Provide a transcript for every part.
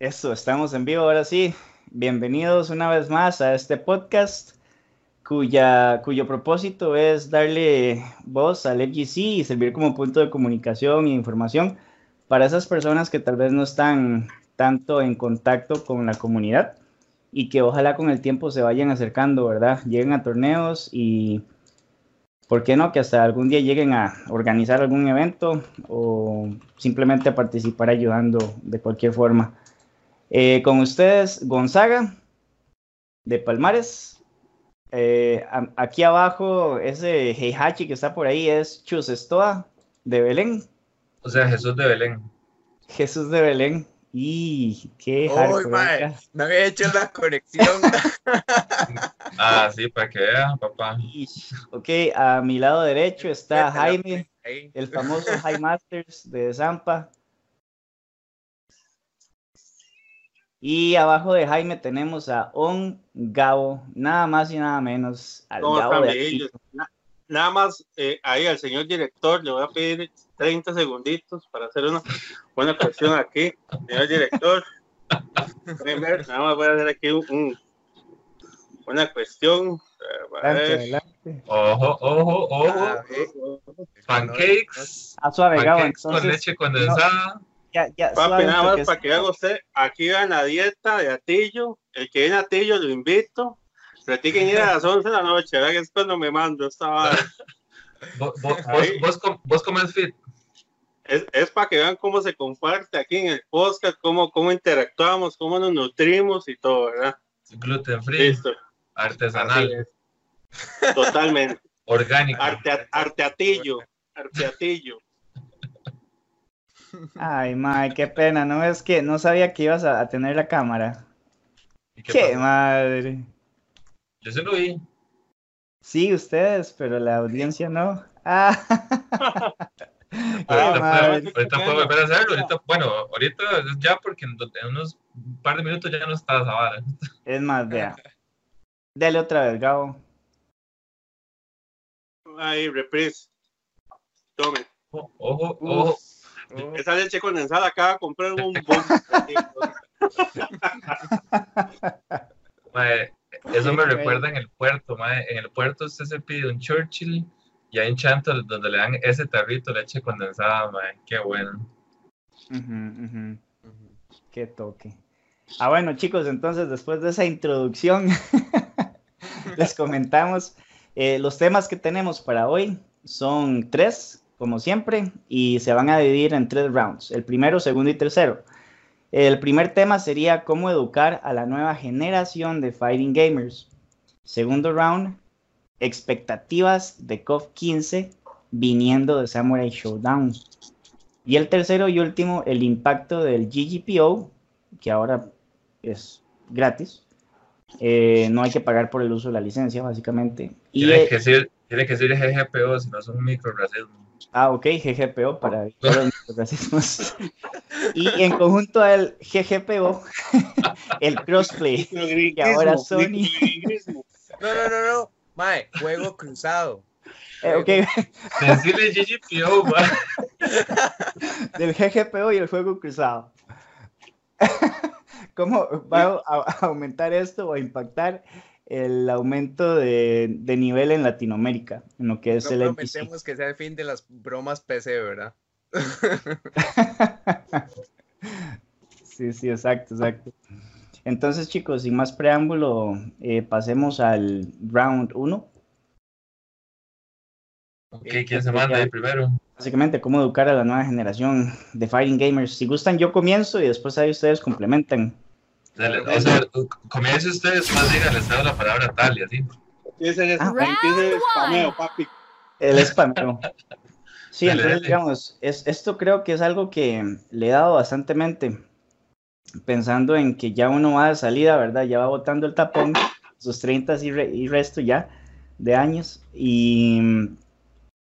Eso, estamos en vivo ahora sí. Bienvenidos una vez más a este podcast cuya, cuyo propósito es darle voz al FGC y servir como punto de comunicación e información para esas personas que tal vez no están tanto en contacto con la comunidad y que ojalá con el tiempo se vayan acercando, ¿verdad? Lleguen a torneos y, ¿por qué no? Que hasta algún día lleguen a organizar algún evento o simplemente a participar ayudando de cualquier forma. Eh, con ustedes, Gonzaga, de Palmares. Eh, aquí abajo, ese Heihachi que está por ahí es Chusestoa, de Belén. O sea, Jesús de Belén. Jesús de Belén. Y qué Uy, mae, no había hecho la conexión. ah, sí, para que vean, papá. Ok, a mi lado derecho está Jaime, el famoso High Masters de Zampa. Y abajo de Jaime tenemos a On Gabo, nada más y nada menos. Al Gabo de nada más eh, ahí al señor director le voy a pedir 30 segunditos para hacer una buena cuestión aquí, señor director. Nada más voy a hacer aquí un, una cuestión. Ojo, ojo, ojo. Pancakes. A suave, Gabo, entonces, con leche condensada. Ya, ya, Papi, nada más para que haga usted, aquí va la dieta de Atillo, el que viene a Atillo lo invito, platiquen ir a las 11 de la noche, ¿verdad? Que es cuando me mando esta ¿Vos, vos, vos, comes fit? Es, es, para que vean cómo se comparte aquí en el podcast, cómo, cómo interactuamos, cómo nos nutrimos y todo, ¿verdad? Gluten free, Listo. artesanal. Totalmente. Orgánico. Arte, arteatillo, arteatillo. Ay, madre, qué pena, no es que no sabía que ibas a, tener la cámara. qué, madre. Yo se lo vi. Sí, ustedes, pero la audiencia no. Ah. ahorita, puedo, volver a hacerlo. Ahorita, bueno, ahorita ya porque en, unos par de minutos ya no está esa vara. Es más, vea. Dale otra vez, Gabo. Ahí, reprise. Tome. ojo, ojo. Esa leche condensada acaba de comprar un eso me recuerda en el puerto, En el puerto usted se pide un Churchill y hay un chanto donde le dan ese tarrito de leche condensada, Qué bueno. Qué toque. Ah, bueno, chicos, entonces después de esa introducción, les comentamos eh, los temas que tenemos para hoy. Son tres como siempre, y se van a dividir en tres rounds, el primero, segundo y tercero. El primer tema sería cómo educar a la nueva generación de fighting gamers. Segundo round, expectativas de KOF 15 viniendo de Samurai Showdown. Y el tercero y último, el impacto del GGPO, que ahora es gratis. Eh, no hay que pagar por el uso de la licencia, básicamente. Tiene, que, decir, tiene que decir GGPO, si no es un microracismo. Ah, ok, GGPO para los y en conjunto al GGPO, el crossplay, que ahora Sony. no, no, no, no, Mae, juego cruzado. Eh, ok. Decirle GGPO, mae. Del GGPO y el juego cruzado. ¿Cómo va a aumentar esto o a impactar el aumento de, nivel en Latinoamérica, en lo que es no el prometemos que sea el fin de las bromas PC, ¿verdad? sí, sí, exacto, exacto. Entonces, chicos, sin más preámbulo, eh, pasemos al round 1. Ok, ¿quién se manda ahí primero? Básicamente, cómo educar a la nueva generación de Fighting Gamers. Si gustan, yo comienzo y después ahí ustedes complementan. Dale, o sea, comience ustedes, más digan, les doy la palabra a tal y así. Empieza el, el spameo, papi. El spameo. Sí, entonces, digamos, es, esto creo que es algo que le he dado bastante pensando en que ya uno va de salida, ¿verdad? Ya va botando el tapón, sus 30 y, y resto ya de años, y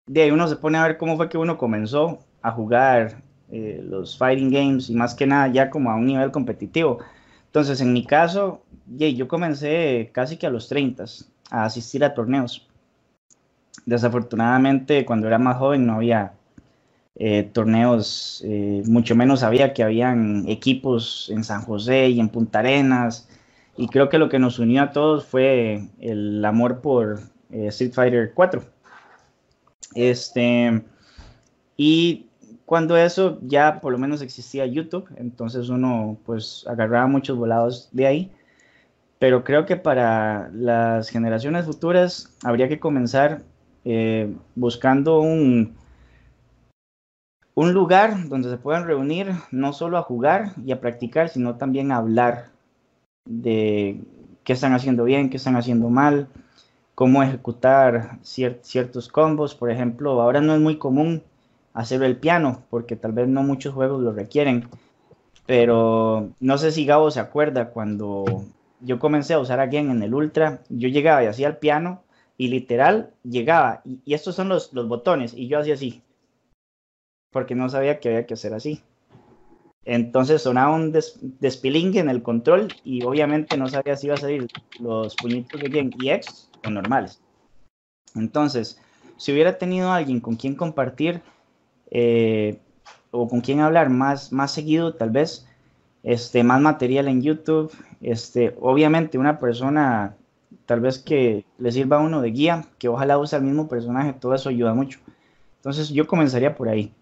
de ahí uno se pone a ver cómo fue que uno comenzó a jugar eh, los fighting games y más que nada ya como a un nivel competitivo. Entonces, en mi caso, yo comencé casi que a los 30 a asistir a torneos. Desafortunadamente, cuando era más joven no había eh, torneos, eh, mucho menos sabía que habían equipos en San José y en Punta Arenas. Y creo que lo que nos unió a todos fue el amor por eh, Street Fighter 4. Este, y cuando eso ya por lo menos existía YouTube, entonces uno pues agarraba muchos volados de ahí. Pero creo que para las generaciones futuras habría que comenzar buscando un, un lugar donde se puedan reunir no solo a jugar y a practicar, sino también a hablar de qué están haciendo bien, qué están haciendo mal, cómo ejecutar ciertos combos. Por ejemplo, ahora no es muy común hacer el piano, porque tal vez no muchos juegos lo requieren. Pero no sé si Gabo se acuerda cuando yo comencé a usar a Gen en el Ultra, yo llegaba y hacía el piano y literal llegaba, y, estos son los, los botones, y yo hacía así porque no sabía que había que hacer así. Entonces sonaba un despilingue en el control y obviamente no sabía si iba a salir los puñitos de Gen y X o normales. Entonces, si hubiera tenido alguien con quien compartir eh, o con quien hablar más, más seguido, tal vez, este, más material en YouTube, este, obviamente una persona tal vez que le sirva a uno de guía, que ojalá use el mismo personaje, todo eso ayuda mucho. Entonces yo comenzaría por ahí.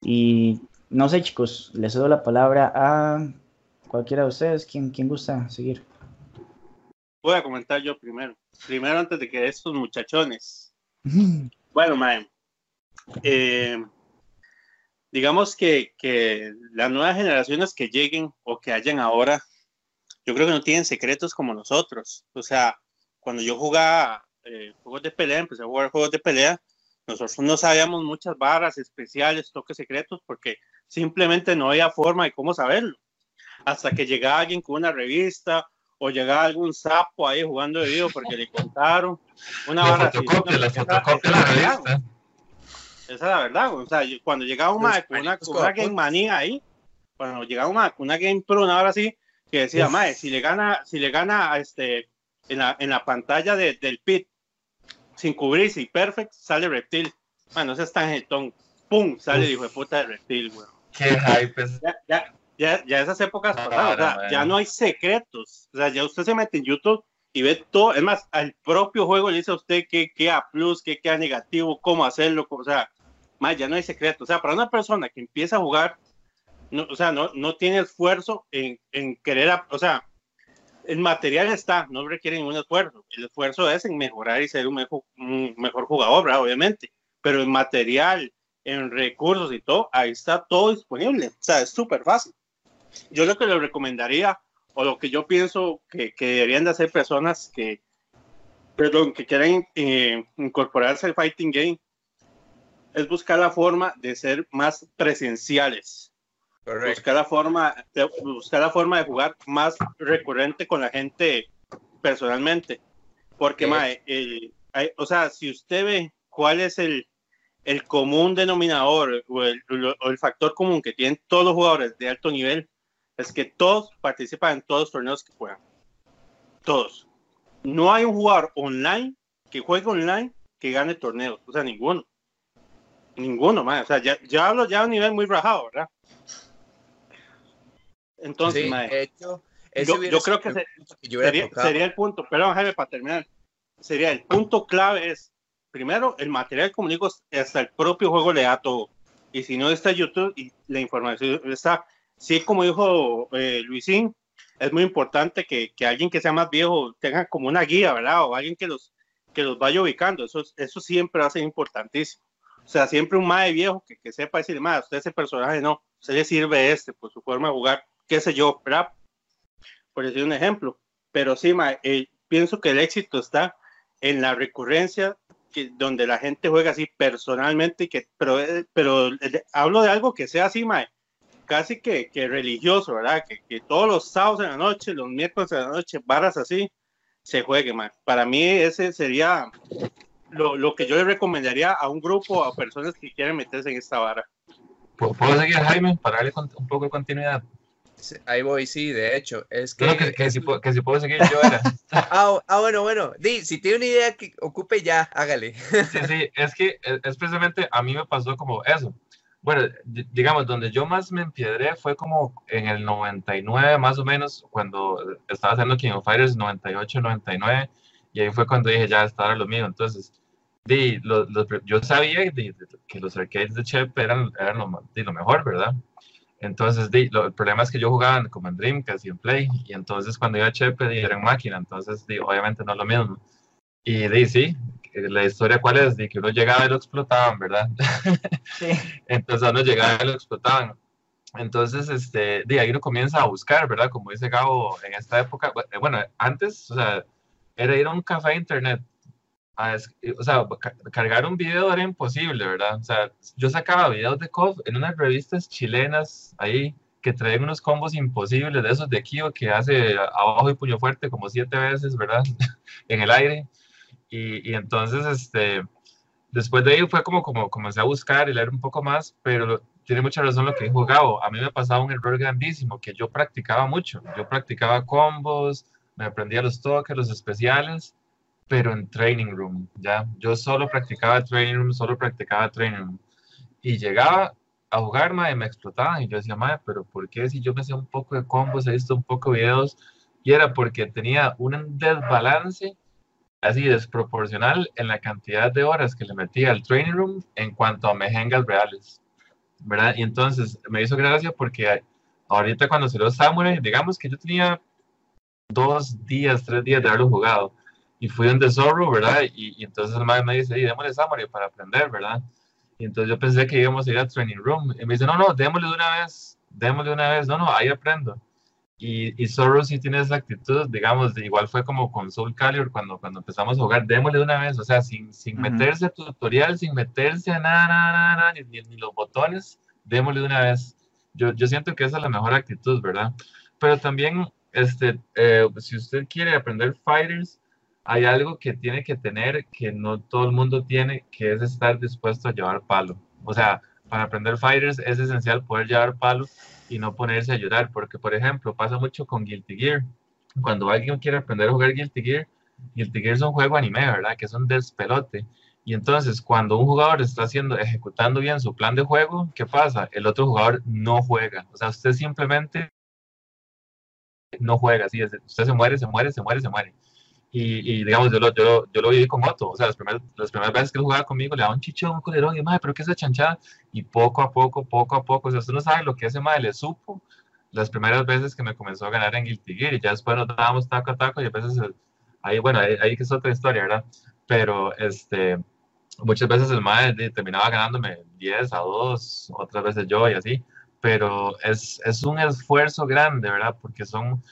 Y no sé, chicos, les cedo la palabra a cualquiera de ustedes. ¿Quién, quién gusta seguir? Voy a comentar yo primero. Primero, antes de que estos muchachones. bueno, mae. Eh, digamos que, que las nuevas generaciones que lleguen o que hayan ahora, yo creo que no tienen secretos como nosotros. O sea, cuando yo jugaba eh, juegos de pelea, empecé a jugar juegos de pelea, nosotros no sabíamos muchas barras especiales, toques secretos, porque simplemente no había forma de cómo saberlo. Hasta que llegaba alguien con una revista o llegaba algún sapo ahí jugando de video porque le contaron una barra. así, la fotocopia la revista. Esa es la verdad. O sea, cuando llegaba un con una, Game Manía ahí, cuando llegaba una, una Game Pro, una hora así, que decía, mae, si le gana, si le gana este, en, la, en la pantalla de, del pit sin cubrirse y perfect, sale reptil. Bueno, ese es tan jetón. ¡Pum! Sale el hijo de puta de reptil, weón. Qué hype. Ya, ya, ya, ya, esas épocas pasadas, o sea, ya no hay secretos. O sea, ya usted se mete en YouTube y ve todo. Es más, al propio juego le dice a usted qué queda plus, qué queda negativo, cómo hacerlo. O sea, más ya no hay secretos. O sea, para una persona que empieza a jugar, no, o sea, no, no tiene esfuerzo en, en querer, o sea, el material está, no requiere ningún esfuerzo. El esfuerzo es en mejorar y ser un mejor, mejor jugador, obviamente. Pero el material, en recursos y todo, ahí está todo disponible. O sea, es súper fácil. Yo lo que le recomendaría, o lo que yo pienso que, que deberían de hacer personas que, perdón, que quieran eh, incorporarse al fighting game, es buscar la forma de ser más presenciales Buscar la, forma de, buscar la forma de jugar más recurrente con la gente personalmente. Porque, mae, o sea, si usted ve cuál es el, el común denominador o el, o el, factor común que tienen todos los jugadores de alto nivel, es que todos participan en todos los torneos que juegan. Todos. No hay un jugador online que juegue online que gane torneos. O sea, ninguno. Ninguno, mae. O sea, ya, ya hablo ya a un nivel muy rajado, ¿verdad? Entonces, yo, creo que, sería, el punto, pero Jaime, para terminar, sería el punto clave es, primero, el material, como digo, hasta el propio juego le da todo. Y si no está YouTube y la información está, sí, como dijo eh, Luisín, es muy importante que, que, alguien que sea más viejo tenga como una guía, ¿verdad? O alguien que los, que los vaya ubicando. Eso, eso siempre va a ser importantísimo. Sea, siempre un mae viejo que, que sepa decir, más usted ese personaje no, se le sirve este por su forma de jugar qué sé yo, rap, por decir un ejemplo. Pero sí, eh, pienso que el éxito está en la recurrencia, que, donde la gente juega así personalmente, que, pero, eh, pero eh, hablo de algo que sea así, casi que, que religioso, ¿verdad? Que, que, todos los sábados en la noche, los miércoles en la noche, barras así, se juegue, Para mí ese sería lo, lo, que yo le recomendaría a un grupo, a personas que quieren meterse en esta vara. ¿Puedo seguir, Jaime, para darle un poco de continuidad? Ahí voy, sí, de hecho. Es que, que, si, puedo, que si puedo seguir yo era. ah, ah, bueno, bueno. Di, si tiene una idea que ocupe ya, hágale. sí, sí, es que es, precisamente a mí me pasó como eso. bueno, digamos, donde yo más me empiedré fue como en el 99 más o menos, cuando estaba haciendo King of Fighters 98, 99, y ahí fue cuando dije, ya, estaba lo mío. Entonces, di, yo sabía que los arcades de Chep eran, eran lo, lo mejor, ¿verdad? Entonces, di, el problema es que yo jugaba como en Dreamcast y en Play, y entonces cuando iba a Chepe, era en máquina, entonces, obviamente no es lo mismo. Y di, sí, la historia cuál es, de que uno llegaba y lo explotaban, ¿verdad? Sí. Entonces uno llegaba y lo explotaban. Entonces, este, de ahí uno comienza a buscar, ¿verdad? Como dice Gabo, en esta época, bueno, antes, o sea, era ir a un café de internet. O sea, cargar un video era imposible, ¿verdad? O sea, yo sacaba videos de COF en unas revistas chilenas ahí que traen unos combos imposibles de esos de Kio que hace abajo y puño fuerte como siete veces, ¿verdad? en el aire. Y, entonces, este, después de ahí fue como, como comencé a buscar y leer un poco más, pero tiene mucha razón lo que dijo Gabo. A mí me pasaba un error grandísimo, que yo practicaba mucho. Yo practicaba combos, me aprendía los toques, los especiales, pero en training room, ¿ya? Yo solo practicaba training room, solo practicaba training room. Y llegaba a jugar, y me explotaban. Y yo decía, madre, pero ¿por qué si yo me hacía un poco de combos, he visto un poco de videos? Y era porque tenía un desbalance así desproporcional en la cantidad de horas que le metía al training room en cuanto a mejengas reales, ¿verdad? Y entonces me hizo gracia porque ahorita cuando se lo Samurai, digamos que yo tenía dos días, tres días de haberlo jugado y fui donde Zorro, ¿verdad? Y, entonces el madre me dice, y démosle Samurai para aprender, ¿verdad? Y entonces yo pensé que íbamos a ir al training room y me dice, no, no, démosle de una vez, démosle de una vez, no, no, ahí aprendo. Y, y Zorro sí tiene esa actitud, digamos, de igual fue como con Soul Calibur cuando, cuando empezamos a jugar, démosle de una vez, o sea, sin, sin meterse a tutorial, sin meterse a nada, nada, nada, ni, ni, los botones, démosle de una vez. Yo, yo siento que esa es la mejor actitud, ¿verdad? Pero también, este, eh, si usted quiere aprender fighters, hay algo que tiene que tener que no todo el mundo tiene, que es estar dispuesto a llevar palo. O sea, para aprender fighters es esencial poder llevar palo y no ponerse a llorar, porque por ejemplo pasa mucho con Guilty Gear. Cuando alguien quiere aprender a jugar Guilty Gear, Guilty Gear es un juego anime, ¿verdad? Que es un despelote. Y entonces cuando un jugador está haciendo, ejecutando bien su plan de juego, ¿qué pasa? El otro jugador no juega. O sea, usted simplemente no juega. Así es, usted se muere, se muere, se muere, se muere. Y, digamos, yo lo, yo, yo lo viví con Otto, o sea, las primeras, las primeras veces que él jugaba conmigo le daba un chichón, un colerón, y madre, pero ¿qué es esa chanchada? Y poco a poco, poco a poco, o sea, usted no sabe lo que ese madre le supo las primeras veces que me comenzó a ganar en Guilty Gear, y ya después nos dábamos taco a taco, y a veces, ahí, bueno, ahí, ahí que es otra historia, ¿verdad? Pero, este, muchas veces el madre terminaba ganándome 10 a 2, otras veces yo y así, pero es, es un esfuerzo grande, ¿verdad? Porque son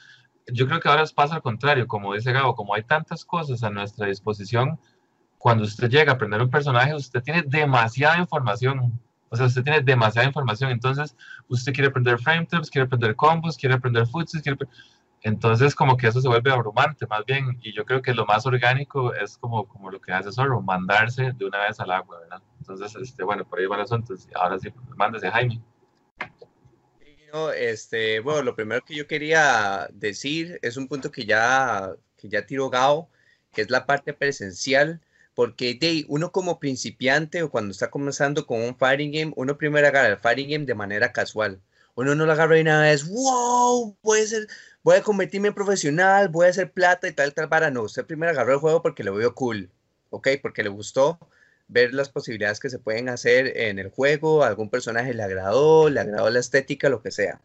yo creo que ahora pasa al contrario, como dice Gabo, como hay tantas cosas a nuestra disposición, cuando usted llega a aprender un personaje, usted tiene demasiada información. O sea, usted tiene demasiada información. Entonces, usted quiere aprender frame tips, quiere aprender combos, quiere aprender footsies, quiere... Entonces, como que eso se vuelve abrumante, más bien. Y yo creo que lo más orgánico es como, como lo que hace solo, mandarse de una vez al agua, ¿verdad? Entonces, este, bueno, por ahí va el asunto. Ahora sí, mándese, Jaime este, bueno, lo primero que yo quería decir es un punto que ya, que ya tiró Gao, que es la parte presencial, porque de uno como principiante o cuando está comenzando con un fighting game, uno primero agarra el fighting game de manera casual. Uno no lo agarra y nada es, wow, voy a, ser, voy a convertirme en profesional, voy a hacer plata y tal, tal, para. No, usted primero agarró el juego porque lo vio cool, ¿ok? Porque le gustó ver las posibilidades que se pueden hacer en el juego, algún personaje le agradó, le agradó la estética, lo que sea,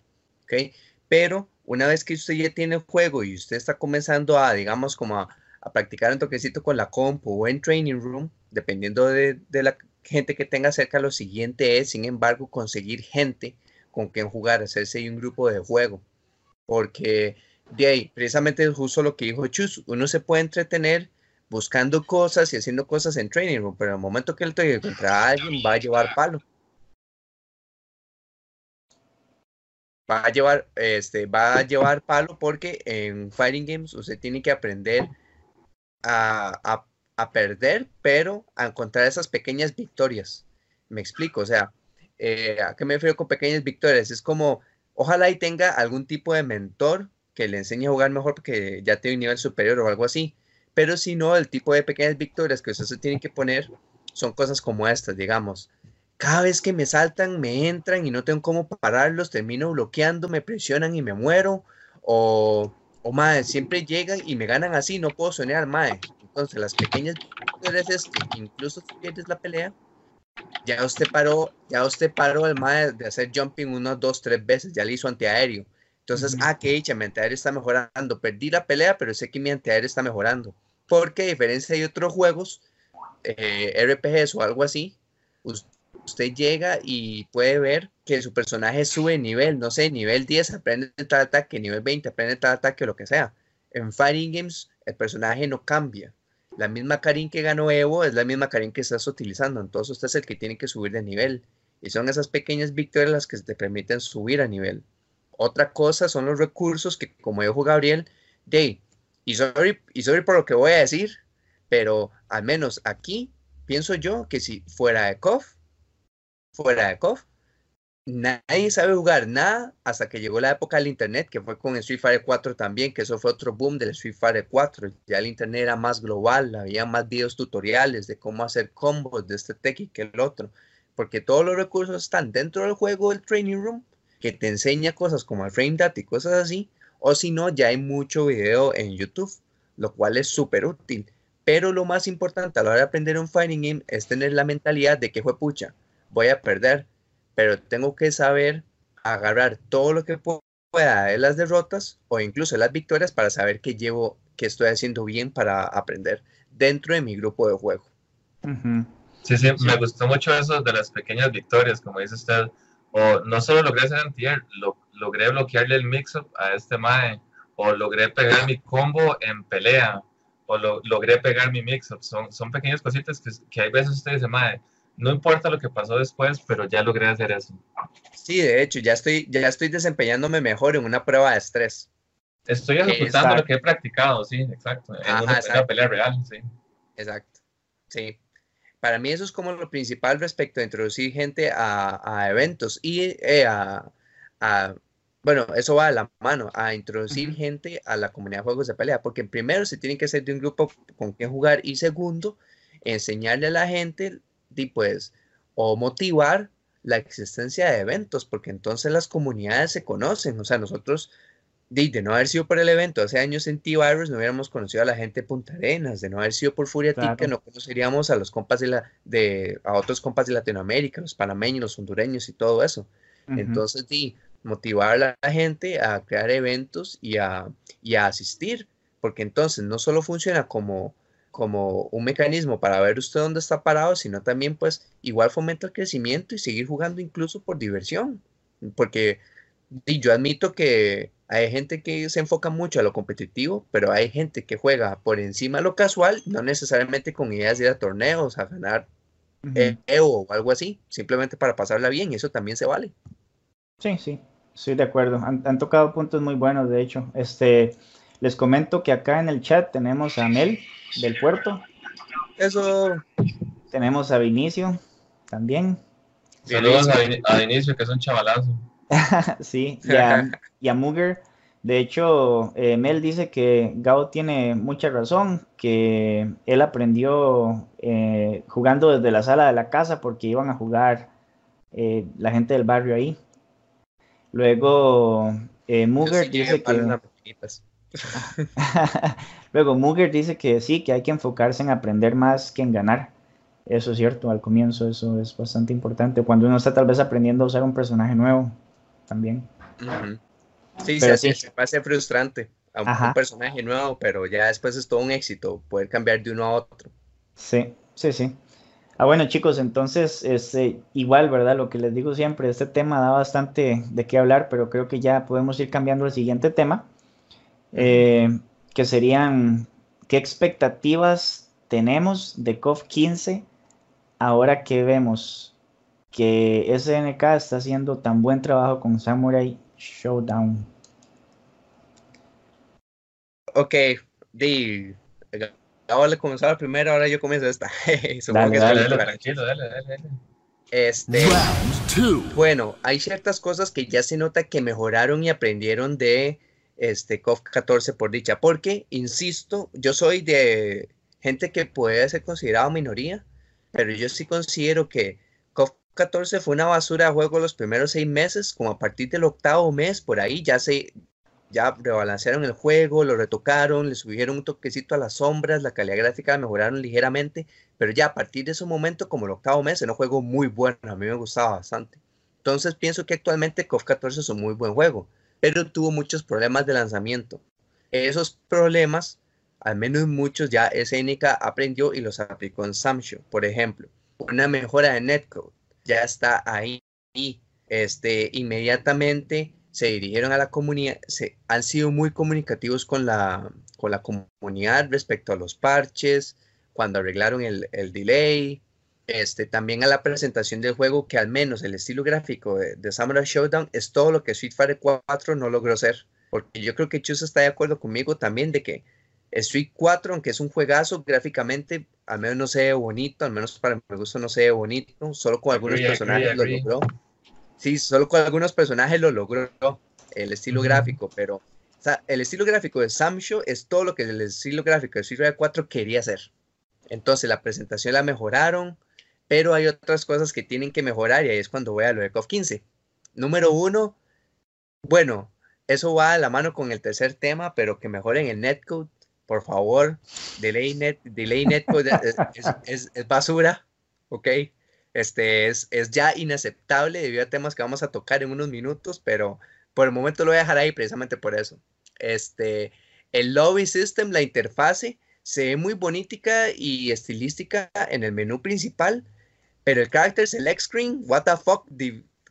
¿ok? Pero una vez que usted ya tiene el juego y usted está comenzando a, digamos, como a, practicar un toquecito con la compu o en training room, dependiendo de, la gente que tenga cerca, lo siguiente es, sin embargo, conseguir gente con quien jugar, hacerse un grupo de juego, porque de ahí, precisamente es justo lo que dijo Chus, uno se puede entretener buscando cosas y haciendo cosas en training room, pero en el momento que él te contra alguien va a llevar palo. Va a llevar, este, va a llevar palo porque en Fighting Games usted tiene que aprender a, a, perder, pero a encontrar esas pequeñas victorias. Me explico, o sea, eh, ¿a qué me refiero con pequeñas victorias? Es como, ojalá y tenga algún tipo de mentor que le enseñe a jugar mejor porque ya tiene un nivel superior o algo así pero si no, el tipo de pequeñas victorias que usted se tiene que poner son cosas como estas, digamos. cada vez que me saltan, me entran y no tengo cómo pararlos, termino bloqueando, me presionan y me muero. O, o madre, siempre llegan y me ganan así, no puedo soñar, madre. Entonces, las pequeñas veces que incluso si pierdes la pelea, ya usted paró, ya usted paró el madre de hacer jumping uno, dos, tres veces, ya le hizo antiaéreo. Entonces, ah, que dicha, mi antiaéreo está mejorando. Perdí la pelea, pero sé que mi antiaéreo está mejorando. Porque a diferencia de otros juegos, eh, RPGs o algo así, usted llega y puede ver que su personaje sube nivel, no sé, nivel 10, aprende tal ataque, nivel 20, aprende tal ataque, lo que sea. En Fighting Games, el personaje no cambia. La misma Karin que ganó Evo es la misma Karin que estás utilizando, entonces usted es el que tiene que subir de nivel. Y son esas pequeñas victorias las que te permiten subir a nivel. Otra cosa son los recursos que, como dijo Gabriel, de, y sorry, y sorry por lo que voy a decir, pero al menos aquí pienso yo que si fuera de KOF, fuera de KOF, nadie sabe jugar nada hasta que llegó la época del internet, que fue con el Street Fighter 4 también, que eso fue otro boom del Street Fighter 4. Ya el internet era más global, había más videos tutoriales de cómo hacer combos de este tech que el otro, porque todos los recursos están dentro del juego del training room, que te enseña cosas como el frame data y cosas así, o si no, ya hay mucho video en YouTube, lo cual es súper útil. Pero lo más importante a la hora de aprender un fighting game es tener la mentalidad de que fue pucha, voy a perder, pero tengo que saber agarrar todo lo que pueda de las derrotas o incluso las victorias para saber que llevo, que estoy haciendo bien para aprender dentro de mi grupo de juego. Sí, sí, me gustó mucho eso de las pequeñas victorias, como dice usted. O no solo logré hacer antier, lo, logré bloquearle el mix-up a este Mae, o logré pegar mi combo en pelea, o lo, logré pegar mi mix-up. Son, son pequeñas cositas que, que hay veces usted dice, Mae, no importa lo que pasó después, pero ya logré hacer eso. Sí, de hecho, ya estoy, ya estoy desempeñándome mejor en una prueba de estrés. Estoy ejecutando lo que he practicado, sí, exacto. En una pelea real, sí. Exacto, sí. Para mí eso es como lo principal respecto a introducir gente a, eventos y eh, a, bueno, eso va a la mano, a introducir gente a la comunidad de juegos de pelea, porque primero se tiene que ser de un grupo con quien jugar y segundo, enseñarle a la gente y pues, o motivar la existencia de eventos, porque entonces las comunidades se conocen, o sea, nosotros, de, no haber sido por el evento hace años en T-Virus, no hubiéramos conocido a la gente de Punta Arenas, de no haber sido por Furia que no conoceríamos a los compas de la, de, a otros compas de Latinoamérica, los panameños, los hondureños y todo eso. Entonces, di, motivar a la gente a crear eventos y a, y a asistir, porque entonces no solo funciona como como un mecanismo para ver usted dónde está parado, sino también pues igual fomenta el crecimiento y seguir jugando incluso por diversión. Porque yo admito que hay gente que se enfoca mucho a lo competitivo, pero hay gente que juega por encima de lo casual, no necesariamente con ideas de ir a torneos, a ganar EO o algo así, simplemente para pasarla bien, y eso también se vale. Sí, sí, estoy de acuerdo. Han, han, tocado puntos muy buenos, de hecho. Este, les comento que acá en el chat tenemos a Mel, del puerto. Eso. Tenemos a Vinicio también. Saludos a, Vinicio, que es un chavalazo. sí, y a, y Muger. De hecho, eh, Mel dice que Gao tiene mucha razón, que él aprendió eh, jugando desde la sala de la casa porque iban a jugar eh, la gente del barrio ahí. Luego, Muger dice que... Luego, Muger dice que sí, que hay que enfocarse en aprender más que en ganar. Eso es cierto, al comienzo eso es bastante importante. Cuando uno está tal vez aprendiendo a usar un personaje nuevo, también. Sí, pero sí, se ser frustrante a un, personaje nuevo, pero ya después es todo un éxito poder cambiar de uno a otro. Sí, sí, sí. Ah, bueno, chicos, entonces, este, igual, ¿verdad? Lo que les digo siempre, este tema da bastante de qué hablar, pero creo que ya podemos ir cambiando al siguiente tema eh, que serían qué expectativas tenemos de COF 15 ahora que vemos que SNK está haciendo tan buen trabajo con Samurai Showdown. Ok, de ahora comenzó la primera, ahora yo comienzo esta. dale, dale, tranquilo, dale, dale, Este, bueno, hay ciertas cosas que ya se nota que mejoraron y aprendieron de este COF 14 por dicha, porque, insisto, yo soy de gente que puede ser considerado minoría, pero yo sí considero que 14 fue una basura de juego los primeros seis meses, como a partir del octavo mes, por ahí ya se ya rebalancearon el juego, lo retocaron, le subieron un toquecito a las sombras, la calidad gráfica mejoraron ligeramente, pero ya a partir de ese momento, como el octavo mes, era un juego muy bueno, a mí me gustaba bastante. Entonces pienso que actualmente KOF 14 es un muy buen juego, pero tuvo muchos problemas de lanzamiento. Esos problemas, al menos muchos, ya SNK aprendió y los aplicó en Samsho. Por ejemplo, una mejora de netcode ya está ahí. Este, inmediatamente se dirigieron a la comunidad, se, han sido muy comunicativos con la, con la comunidad respecto a los parches, cuando arreglaron el, el, delay, este, también a la presentación del juego, que al menos el estilo gráfico de, de, Samurai Showdown es todo lo que Street Fighter 4 no logró ser. Porque yo creo que Chus está de acuerdo conmigo también de que Street 4, aunque es un juegazo gráficamente, al menos no se ve bonito, al menos para mi gusto no se ve bonito, solo con algunos agree, personajes agree, lo logró. Sí, solo con algunos personajes lo logró el estilo -huh. gráfico, pero o sea, el estilo gráfico de Samsho es todo lo que el estilo gráfico de Street Fighter 4 quería hacer. Entonces la presentación la mejoraron, pero hay otras cosas que tienen que mejorar y ahí es cuando voy a lo de KOF 15. Número uno, bueno, eso va a la mano con el tercer tema, pero que mejoren el netcode por favor, delay, net, delay netcode es, es, basura, ¿ok? Este es, es ya inaceptable debido a temas que vamos a tocar en unos minutos, pero por el momento lo voy a dejar ahí precisamente por eso. Este, el lobby system, la interfase, se ve muy bonita y estilística en el menú principal, pero el character select screen, what the fuck,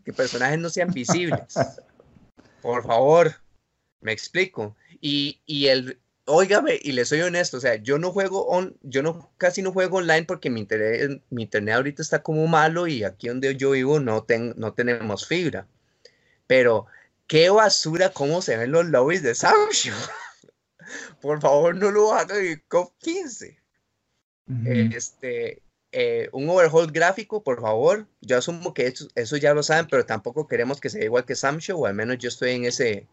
que personajes no sean visibles. Por favor, me explico. Y, y el, Óigame, y le soy honesto, o sea, yo no juego on, yo no casi no juego online porque mi internet, mi internet ahorita está como malo y aquí donde yo vivo no, ten, no tenemos fibra. Pero qué basura cómo se ven los lobbies de Samsung. Por favor, no lo hagan en COP 15. Uh -huh. Este, eh, un overhaul gráfico, por favor. Yo asumo que eso, eso, ya lo saben, pero tampoco queremos que sea igual que Samsung, o al menos yo estoy en ese,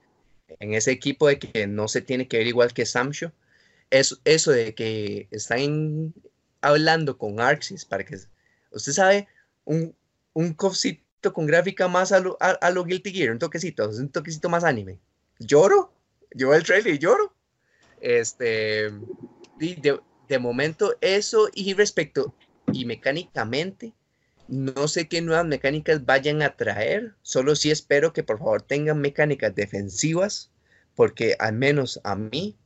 en ese equipo de que no se tiene que ver igual que Samsho, eso, eso de que están hablando con Arxis para que, usted sabe, un, un cofcito con gráfica más a lo, Guilty Gear, un toquecito, un toquecito más anime. Lloro, yo el trailer y lloro. Este, de momento eso y respecto, y mecánicamente, no sé qué nuevas mecánicas vayan a traer, solo sí espero que por favor tengan mecánicas defensivas, porque al menos a mí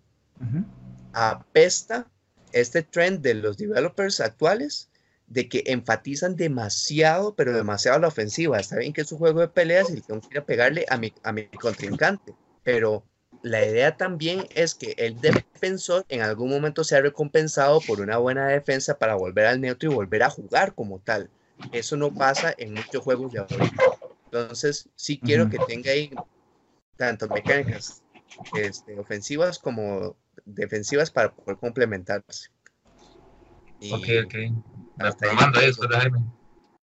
uh -huh. apesta este trend de los developers actuales de que enfatizan demasiado, pero demasiado la ofensiva. Está bien que es un juego de peleas y tengo que ir a pegarle a mi, a mi contrincante, pero la idea también es que el defensor en algún momento sea recompensado por una buena defensa para volver al neutro y volver a jugar como tal. Eso no pasa en muchos juegos de ahorita. Entonces, sí quiero uh -huh. que tenga ahí tanto mecánicas este, ofensivas como defensivas para poder complementarse. Y ok, ok. Hasta ahí mando eso, Jaime.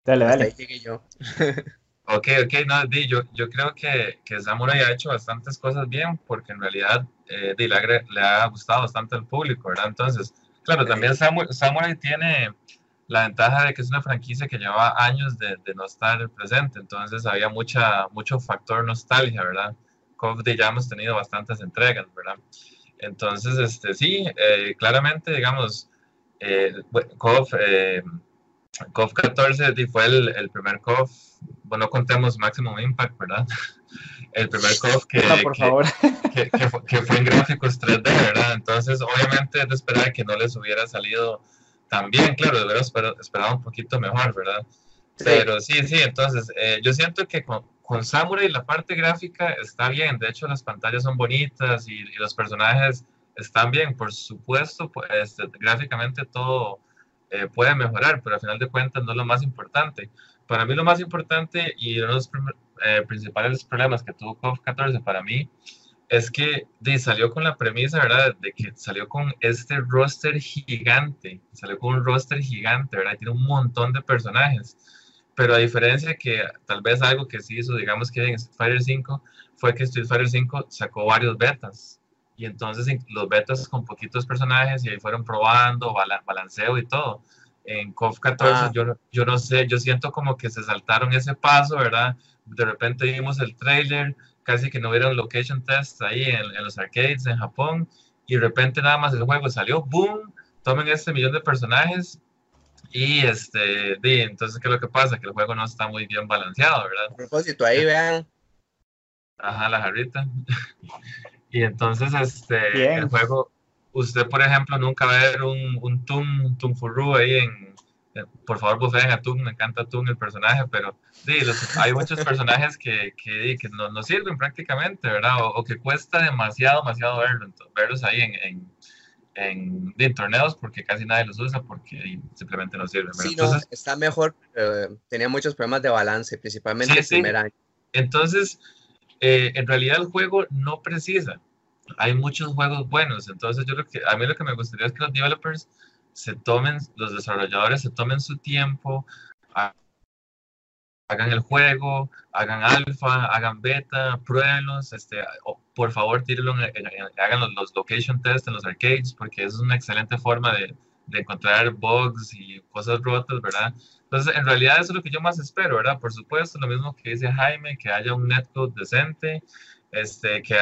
Dale, hasta dale. ahí llegué yo. ok, ok, no, di, yo, yo creo que, que Samurai ha hecho bastantes cosas bien porque en realidad eh, di, le, ha, le, ha, gustado bastante al público, ¿verdad? Entonces, claro, también Samurai, Samurai tiene la ventaja de que es una franquicia que lleva años de, de, no estar presente, entonces había mucha, mucho factor nostalgia, ¿verdad? KOF ya hemos tenido bastantes entregas, ¿verdad? Entonces, este, sí, eh, claramente, digamos, eh, KOF, eh, KOF 14 fue el, el primer KOF, bueno, no contemos Maximum Impact, ¿verdad? El primer KOF que, no, por que, favor. Que, que, fue, que, fue, en gráficos 3D, ¿verdad? Entonces, obviamente, es de esperar que no les hubiera salido también, claro, de haber esperado un poquito mejor, ¿verdad? Sí. Pero sí, sí, entonces eh, yo siento que con, con, Samurai la parte gráfica está bien, de hecho las pantallas son bonitas y, y los personajes están bien, por supuesto, pues, este, gráficamente todo eh, puede mejorar, pero al final de cuentas no es lo más importante. Para mí lo más importante y uno de los eh, principales problemas que tuvo KOF 14 para mí es que de, salió con la premisa, ¿verdad? De que salió con este roster gigante, salió con un roster gigante, ¿verdad? Tiene un montón de personajes, pero a diferencia que tal vez algo que sí hizo, digamos que en Street Fighter 5, fue que Street Fighter 5 sacó varios betas, y entonces los betas con poquitos personajes, y ahí fueron probando, balanceo y todo. en COF 14, Ah. yo, yo no sé, yo siento como que se saltaron ese paso, ¿verdad? De repente vimos el trailer, casi que no hubieron location tests ahí en, en los arcades en Japón, y de repente nada más el juego salió, boom, tomen este millón de personajes, y este, entonces, ¿qué es lo que pasa? Que el juego no está muy bien balanceado, ¿verdad? A propósito, ahí vean. Ajá, la jarrita. y entonces, este, Bien. el juego, usted, por ejemplo, nunca va a ver un, un Furru ahí en, por favor, bufeen a Toon, me encanta Toon el personaje, pero sí, los- hay muchos personajes que, que, que no, no sirven prácticamente, ¿verdad? O, o que cuesta demasiado, demasiado verlo, ento- verlos ahí en, en, en, en torneos porque casi nadie los usa porque simplemente no sirven. Sí, no, Entonces, está mejor. pero tenía muchos problemas de balance, principalmente Sí, el sí. primer año. Entonces, eh, en realidad el juego no precisa. Hay muchos juegos buenos. Entonces, yo lo que, a mí lo que me gustaría es que los developers se tomen, los desarrolladores se tomen su tiempo, ha- hagan el juego, hagan alfa, hagan beta, pruébenlos, este, por favor, tírenlo, en- en- en- hagan los, los location tests en los arcades, porque es una excelente forma de, de encontrar bugs y cosas rotas, ¿verdad? Entonces, en realidad eso es lo que yo más espero, ¿verdad? Por supuesto, lo mismo que dice Jaime, que haya un netcode decente, este, que,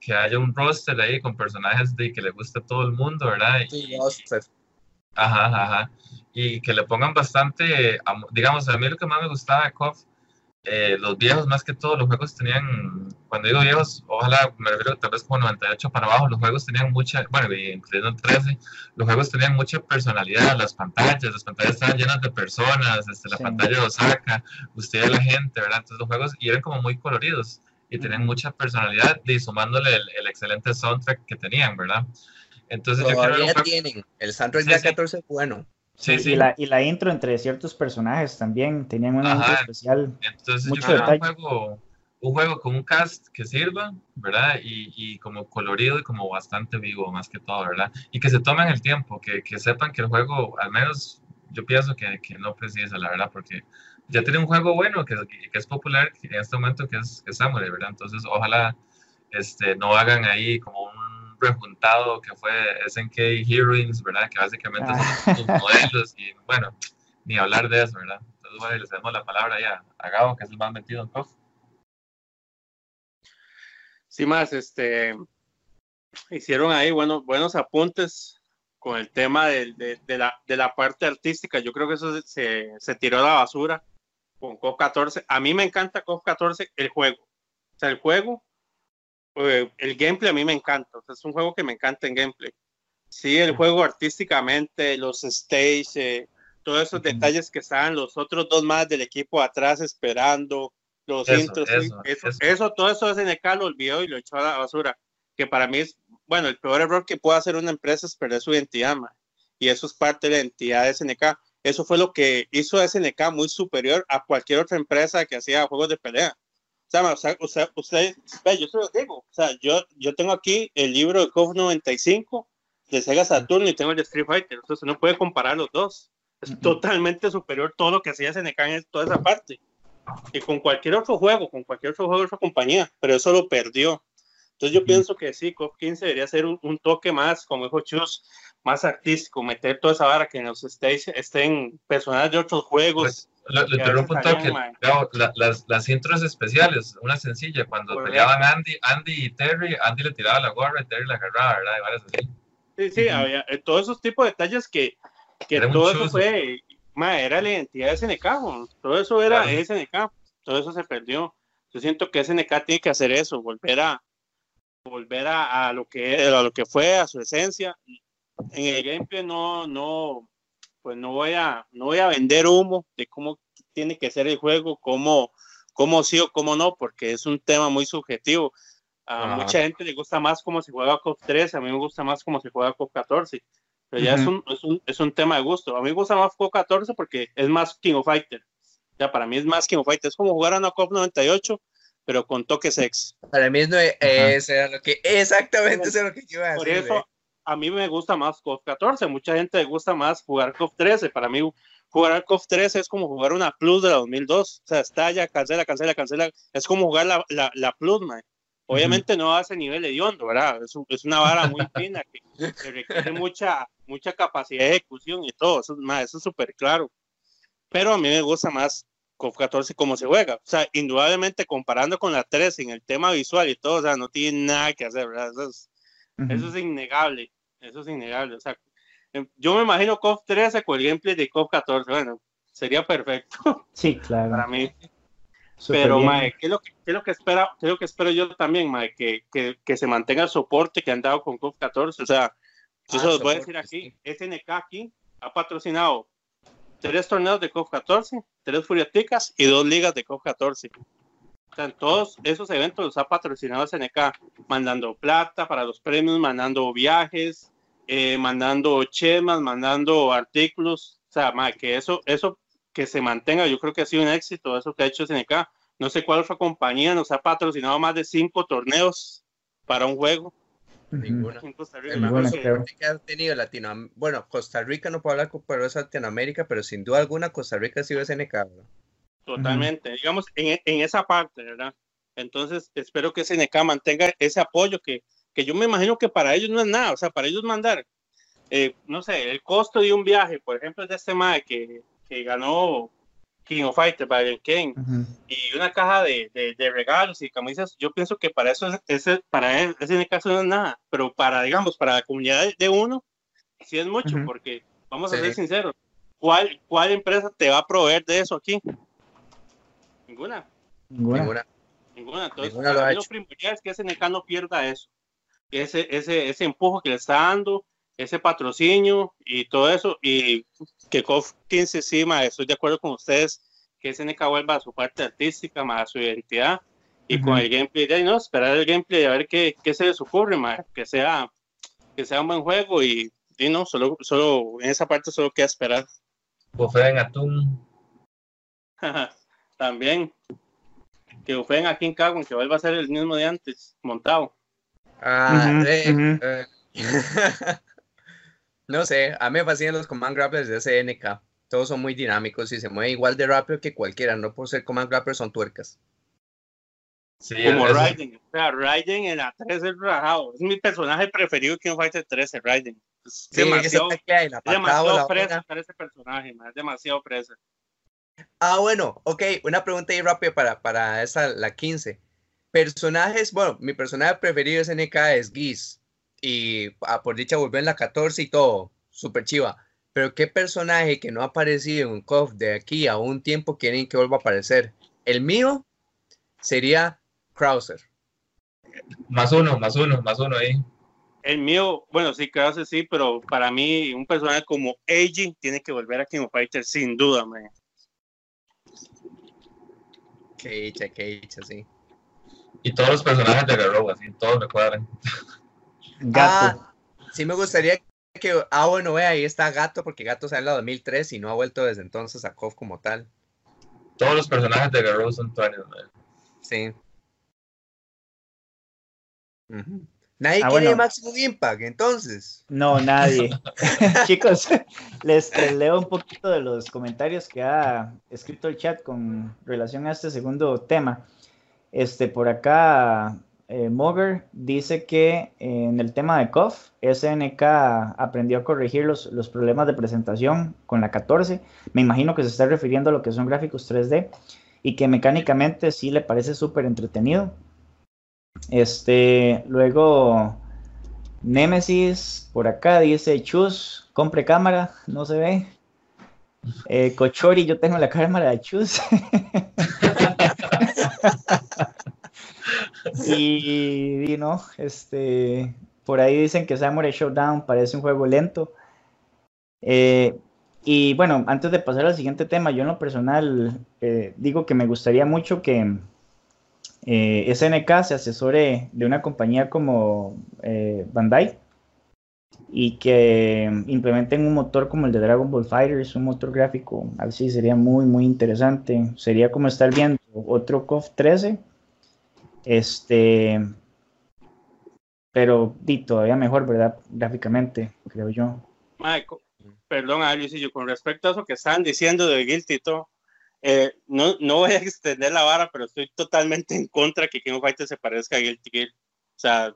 que haya un roster ahí con personajes de que le guste a todo el mundo, ¿verdad? Sí, Y- se- Ajá, ajá. Y que le pongan bastante, am- digamos, a mí lo que más me gustaba de KOF, eh, los viejos más que todo, los juegos tenían, cuando digo viejos, ojalá me refiero tal vez como 98 para abajo, los juegos tenían mucha, bueno, incluyendo el 13, los juegos tenían mucha personalidad, las pantallas, las pantallas estaban llenas de personas, este, la Sí. pantalla de Osaka, usted la gente, ¿verdad? Entonces los juegos y eran como muy coloridos y tenían mucha personalidad y sumándole el, el excelente soundtrack que tenían, ¿verdad? Entonces yo quiero ver un todavía juego- tienen. El soundtrack Sí, de sí. 14 es bueno. Sí, sí. Y, la, y la intro entre ciertos personajes también tenían una intro especial. Entonces Mucho yo quiero un detalle. juego, un juego con un cast que sirva, ¿verdad? Y, y como colorido y como bastante vivo, más que todo, ¿verdad? Y que se tomen el tiempo, que, que sepan que el juego, al menos yo pienso que, que no precisa, la verdad, porque ya tiene un juego bueno que, que es popular en este momento, que es, que es Samurai, ¿verdad? Entonces ojalá este, no hagan ahí como un rejuntado que fue SNK Heroines, ¿verdad? Que básicamente son sus modelos y bueno, ni hablar de eso, ¿verdad? Entonces, bueno, le cedemos la palabra ya a Gabo, que es el más metido en KOF. Sí, más, este, hicieron ahí bueno, buenos apuntes con el tema del- de, de la, de la parte artística. Yo creo que eso se- se, tiró a la basura con COF 14. A mí me encanta COF 14 el juego. O sea, el juego, el gameplay a mí me encanta. O sea, es un juego que me encanta en gameplay. Sí, el juego artísticamente, los stage, eh, todos esos detalles que estaban los otros dos más del equipo atrás esperando, los Eso, intros, eso, eso, eso. todo eso SNK lo olvidó y lo echó a la basura. Que para mí es, bueno, el peor error que puede hacer una empresa es perder su identidad, y eso es parte de la identidad de SNK. Eso fue lo que hizo a SNK muy superior a cualquier otra empresa que hacía juegos de pelea. O sea, o sea, usted, yo se lo digo, o sea, yo, yo tengo aquí el libro de KOF 95 de Sega Saturn y tengo el de Street Fighter, entonces no puede comparar los dos. Es Ujú. totalmente superior todo lo que hacía SNK en toda esa parte. Y con cualquier otro juego, con cualquier otro juego de otra compañía, pero eso lo perdió. Entonces yo Ujú. pienso que sí, COP 15 debería ser un, un toque más, como dijo Chus, más artístico, meter toda esa vara que en los stage estén personajes de otros juegos. Lo, lo que toque. salían, Gabo, la- las, las intros especiales, una sencilla, cuando Correcto. peleaban Andy, Andy y Terry, Andy le tiraba la gorra y Terry la agarraba, ¿verdad? Y varias así. Sí, sí, Ujú. había eh, todos esos tipos de detalles que, que Era todo eso fue, ma, era la identidad de SNK, weón. todo eso era Claro. SNK, todo eso se perdió. Yo siento que SNK tiene que hacer eso, volver a volver a, a lo que a lo que fue, a su esencia. En el gameplay no, no, pues no voy a, no voy a vender humo de cómo tiene que ser el juego, cómo, cómo sí o cómo no, porque es un tema muy subjetivo. A Ajá. mucha gente le gusta más cómo se juega COP 13, a mí me gusta más cómo se juega COP 14. Pero ya es, Ujú. un, es, un, es un tema de gusto. A mí me gusta más COP 14 porque es más King of Fighter. Ya para mí es más King of Fighter. Es como jugar a una COP 98, pero con toques X. Para mí no es, era lo que, exactamente eso es lo que yo iba a Por decir. eso a mí me gusta más COF 14. Mucha gente le gusta más jugar COF 13. Para mí, jugar COF 13 es como jugar una Plus de la 2002. O sea, estalla, cancela, cancela, cancela. Es como jugar la, la, la Plus, man. Obviamente no ese nivel hediondo, ¿verdad? Es, es una vara muy fina que, que requiere mucha, mucha capacidad de ejecución y todo, eso, ma, eso es súper claro. Pero a mí me gusta más KOF 14 como se juega. O sea, indudablemente comparando con la 13 en el tema visual y todo, o sea, no tiene nada que hacer, ¿verdad? Eso es, eso es innegable, eso es innegable. O sea, em, yo me imagino KOF 13 con el gameplay de KOF 14, bueno, sería perfecto Sí, claro. para mí. Súper Pero, bien. mae, ¿qué es lo que, qué es lo que espera, qué es lo que espero yo también, mae? Que, que, que se mantenga el soporte que han dado con COF 14. O sea, yo Ah, se los voy a decir aquí, SNK aquí ha patrocinado tres torneos de COF 14, tres Furiaticas y dos ligas de COF 14. O sea, en todos esos eventos los ha patrocinado SNK, mandando plata para los premios, mandando viajes, eh, mandando chemas, mandando artículos. O sea, mae, que eso, eso que se mantenga, yo creo que ha sido un éxito eso que ha hecho SNK. No sé cuál otra compañía nos ha patrocinado más de cinco torneos para un juego. Ninguna. en Costa Rica. El mejor creo que- creo. soporte que ha tenido Latinoamérica. Bueno, Costa Rica no puedo hablar con pero es Latinoamérica, pero sin duda alguna Costa Rica ha sido SNK. bro. Totalmente, digamos, en, en esa parte, ¿verdad? Entonces, espero que SNK mantenga ese apoyo que, que yo me imagino que para ellos no es nada, o sea, para ellos mandar, eh, no sé, el costo de un viaje, por ejemplo, de este MAE que, que ganó King of Fighters, Brian Kane, Ujú. y una caja de, de, de regalos y camisas, yo pienso que para eso, es- ese, para él, SNK eso no es nada, pero para, digamos, para la comunidad de- uno, sí es mucho, Ujú. porque, vamos a Sí. ser sinceros, ¿cuál, ¿cuál empresa te va a proveer de eso aquí? Ninguna. Ninguna. Ninguna. Ninguna. Entonces, Ninguna lo lo hecho. primordial es que SNK no pierda eso. Ese, ese, ese empujo que le está dando, ese patrocinio y todo eso. Y que KOF 15 sí, ma, estoy de acuerdo con ustedes, que SNK vuelva a su parte artística, a su identidad. Y con el gameplay, de ahí, no, esperar el gameplay a ver qué, qué se les ocurre, ma, que sea, que sea un buen juego y, y no, solo, solo en esa parte solo queda esperar. Buffet en atún. También que ufeen aquí en Cagüen, que vuelva a ser el mismo de antes, montado. Ah, eh, eh. no sé, a mí me fascinan los Command Grapplers de SNK. Todos son muy dinámicos y se mueven igual de rápido que cualquiera. No por ser Command Grapplers son tuercas. Sí, como Raiden. O sea, Raiden en la 3 es rajado. Es mi personaje preferido que un Fighter 13, Raiden. Es Sí, demasiado, es demasiado para ese personaje, man, es demasiado fresa. Ah, bueno, ok, una pregunta ahí rápida para, para esa, la 15. Personajes, bueno, mi personaje preferido de SNK es Geese. Y ah, por dicha volvió en la 14 y todo, súper chiva. Pero ¿qué personaje que no ha aparecido en un KOF de aquí a un tiempo quieren que vuelva a aparecer? El mío sería Krauser. Más uno, más uno, más uno ahí. El mío, bueno, sí, creo que sí, pero para mí un personaje como Eiji tiene que volver a King of Fighters sin duda, man. Qué dicha, qué dicha, sí. Y todos los personajes de Garou, así, todos me cuadran. Gato. Ah, sí me gustaría que, ah, bueno, vea, ahí está Gato, porque Gato sale en la 2003 y no ha vuelto desde entonces a KOF como tal. Todos los personajes de Garou son tuanes, man. Sí. Ujú. Nadie Ah, quiere bueno. Maximum Impact, entonces. No, nadie. Chicos, les, les leo un poquito de los comentarios que ha escrito el chat con relación a este segundo tema. Este, por acá, eh, Moger dice que eh, en el tema de KOF, SNK aprendió a corregir los, los problemas de presentación con la 14. Me imagino que se está refiriendo a lo que son gráficos 3D y que mecánicamente sí le parece súper entretenido. Este, luego Nemesis por acá dice Chus, compre cámara, no se ve. Eh, Cochori, yo tengo la cámara de Chus. y, y no, este, por ahí dicen que Samurai Showdown parece un juego lento. Eh, y bueno, antes de pasar al siguiente tema, yo en lo personal eh, digo que me gustaría mucho que eh, SNK se asesore de una compañía como eh, Bandai y que implementen un motor como el de Dragon Ball Fighters, un motor gráfico, así sería muy, muy interesante. Sería como estar viendo otro KOF 13, este, pero di, todavía mejor, ¿verdad? Gráficamente, creo yo. Co- perdón, a Luisillo, con respecto a eso que estaban diciendo de Guilty y todo, eh, no, no voy a extender la vara, pero estoy totalmente en contra que King of Fighters se parezca a Guilty Gear. O sea,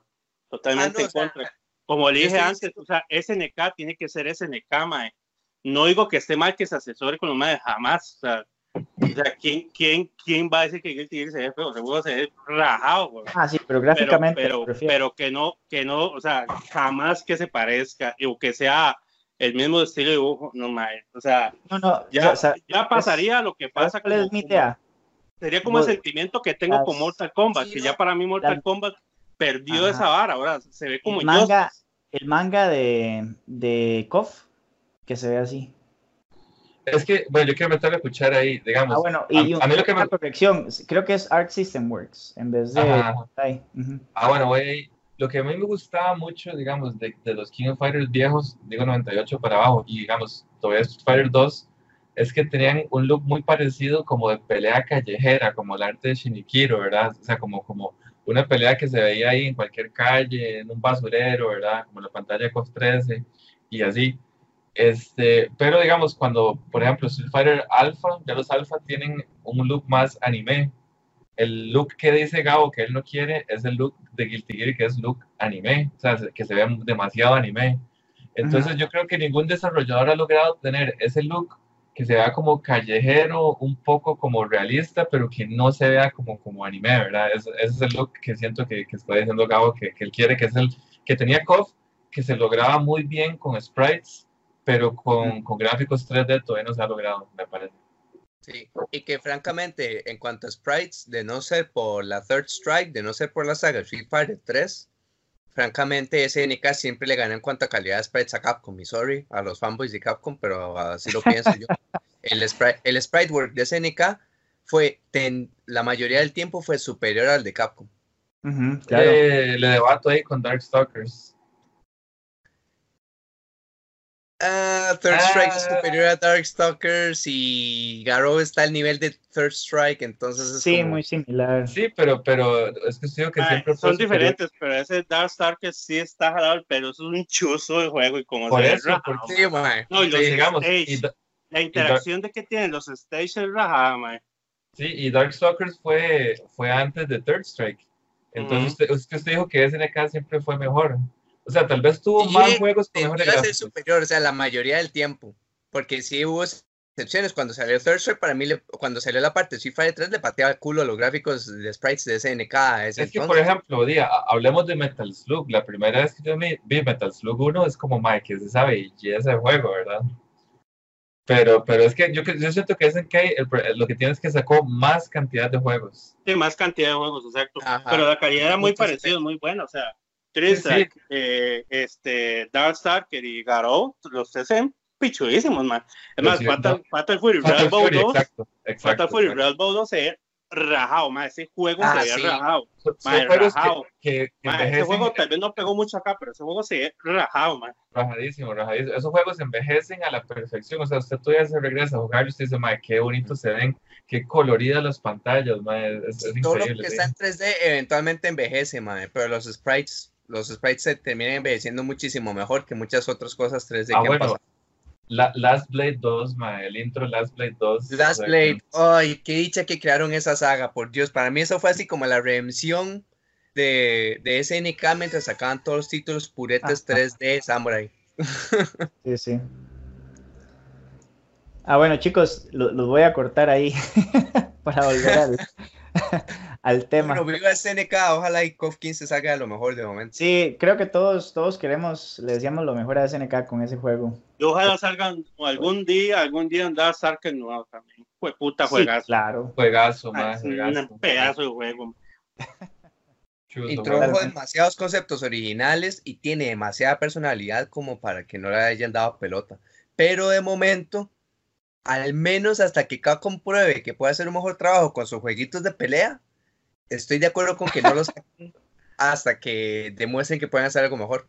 totalmente Ah, no, en o sea, contra. como le dije antes, o sea, SNK tiene que ser SNK, mae. No digo que esté mal que se asesore con los mae, jamás. O sea, o sea ¿quién, quién, ¿quién va a decir que Guilty Gear se ve feo? Seguro se ve rajado, güey. Ah, sí, pero Pero, gráficamente. pero, prefiero. pero que no, que no, o sea, jamás que se parezca o que sea el mismo estilo de dibujo, no mae. O sea, no, no, ya, o sea, ya pasaría lo que ¿sabes pasa cuál es mi idea? Sería como el Bueno, sentimiento que tengo con las- Mortal Kombat, Sí, que no. ya para mí Mortal Las- Kombat perdió Ajá. esa vara, ahora se ve como el manga, el manga de, de KOF, que se ve así. Es que, bueno, yo quiero meter la cuchara ahí, digamos. Ah, bueno, a- y, a, mí lo que una me... corrección, creo que es Art System Works en vez de. Ajá. Bandai. Ujú. Ah, bueno, güey, lo que a mí me gustaba mucho, digamos, de, los King of Fighters viejos, digo 98 para abajo, y digamos, todavía Street Fighter 2, es que tenían un look muy parecido como de pelea callejera, como el arte de Shinichiro, ¿verdad? O sea, como, como una pelea que se veía ahí en cualquier calle, en un basurero, ¿verdad? Como la pantalla de COF 13 y así. Este, pero digamos, cuando, por ejemplo, Street Fighter Alpha, ya los Alpha tienen un look más anime, el look que dice Gabo que él no quiere es el look de Guilty Gear, que es look anime, o sea, que se ve demasiado anime. Entonces yo creo que ningún desarrollador ha logrado tener ese look que se vea como callejero, un poco como realista, pero que no se vea como, como anime, ¿verdad? Ese, ese es el look que siento que, que está diciendo Gabo que, que él quiere, que es el que tenía KOF, que se lograba muy bien con sprites, pero con, con gráficos 3D todavía no se ha logrado, me parece. Sí, y que francamente, en cuanto a sprites, de no ser por la Third Strike, de no ser por la saga Street Fighter 3, francamente SNK siempre le gana en cuanto a calidad de sprites a Capcom. Y sorry a los fanboys de Capcom, pero así lo pienso yo. El sprite, el sprite work de SNK fue, ten- la mayoría del tiempo fue superior al de Capcom. Claro. Eh, le debato ahí con Darkstalkers. Ah, Third Strike es Ah. superior a Darkstalkers y Garou está al nivel de Third Strike, entonces es sí, como- muy similar. Sí, pero, pero es que digo que Mae, siempre son superior. diferentes, pero ese Dark Star que sí está jalado, pero es un chuzo de juego y como Por se eso, porque- Sí. No, y los Sí, digamos, stage, y, da- la interacción de que tienen los stages es rajada, mae. sí, y Darkstalkers fue, fue antes de Third Strike. Entonces, usted, es que usted dijo que SNK siempre fue mejor. O sea, tal vez tuvo Sí, más juegos con mejores a ser gráficos. superior, o sea, la mayoría del tiempo. Porque sí hubo excepciones. Cuando salió Third Strike, para mí, le- cuando salió la parte de Street Fighter 3, le pateaba el culo a los gráficos de sprites de SNK. a ese Es que, entonces. por ejemplo, día, hablemos de Metal Slug. La primera vez que yo vi Metal Slug 1 es como, Mike, que se sabe y ese juego, ¿verdad? Pero, pero es que yo, que- yo siento que SNK el lo que tiene es que sacó más cantidad de juegos. Sí, más cantidad de juegos, exacto. Ajá. Pero la calidad era muy parecida, muy buena. O sea, Tristrike, eh, este, Darkstalker y Garou, los tres son pichudísimos, man. Es más, sí, Fatal, Fury, Real Bow Fury, 2, exacto, exacto, Fatal Fury. Real Bow 2 se ve rajado, man. Ese juego Ah, se ve sí. rajado. Que, rajado. que, que Man, ese juego tal vez no pegó mucho acá, pero ese juego se ve rajado, man. rajadísimo, rajadísimo. Esos juegos envejecen a la perfección. O sea, usted todavía se regresa a jugar y usted dice, madre, qué bonitos se ven, qué coloridas las pantallas, madre. Es, es Todo lo increíble. que sí. está en 3D eventualmente envejece, mae, pero los sprites, los sprites se terminan envejeciendo muchísimo mejor que muchas otras cosas 3D Ah, que han bueno, pasado. La, Last Blade 2, madre, el intro Last Blade 2. Last Blade, ay, qué dicha que crearon esa saga, por Dios, para mí eso fue así como la redención de, de SNK mientras sacaban todos los títulos puretes 3D Samurai. Sí, sí. Ah, bueno, chicos, lo- los voy a cortar ahí para volver al, al tema. Bueno, viva SNK, ojalá y KOF 15 salga de lo mejor de momento. Sí, creo que todos, todos queremos, le decíamos lo mejor a SNK con ese juego. Y ojalá salgan algún día, algún día un Darkstalker nuevo también. Fue puta Sí, juegazo. claro. Juegazo, Ah, juegazo. un pedazo de juego. Introdujo demasiados conceptos originales y tiene demasiada personalidad como para que no le hayan dado pelota. Pero de momento, al menos hasta que Capcom pruebe que puede hacer un mejor trabajo con sus jueguitos de pelea, estoy de acuerdo con que no los saquen hasta que demuestren que pueden hacer algo mejor.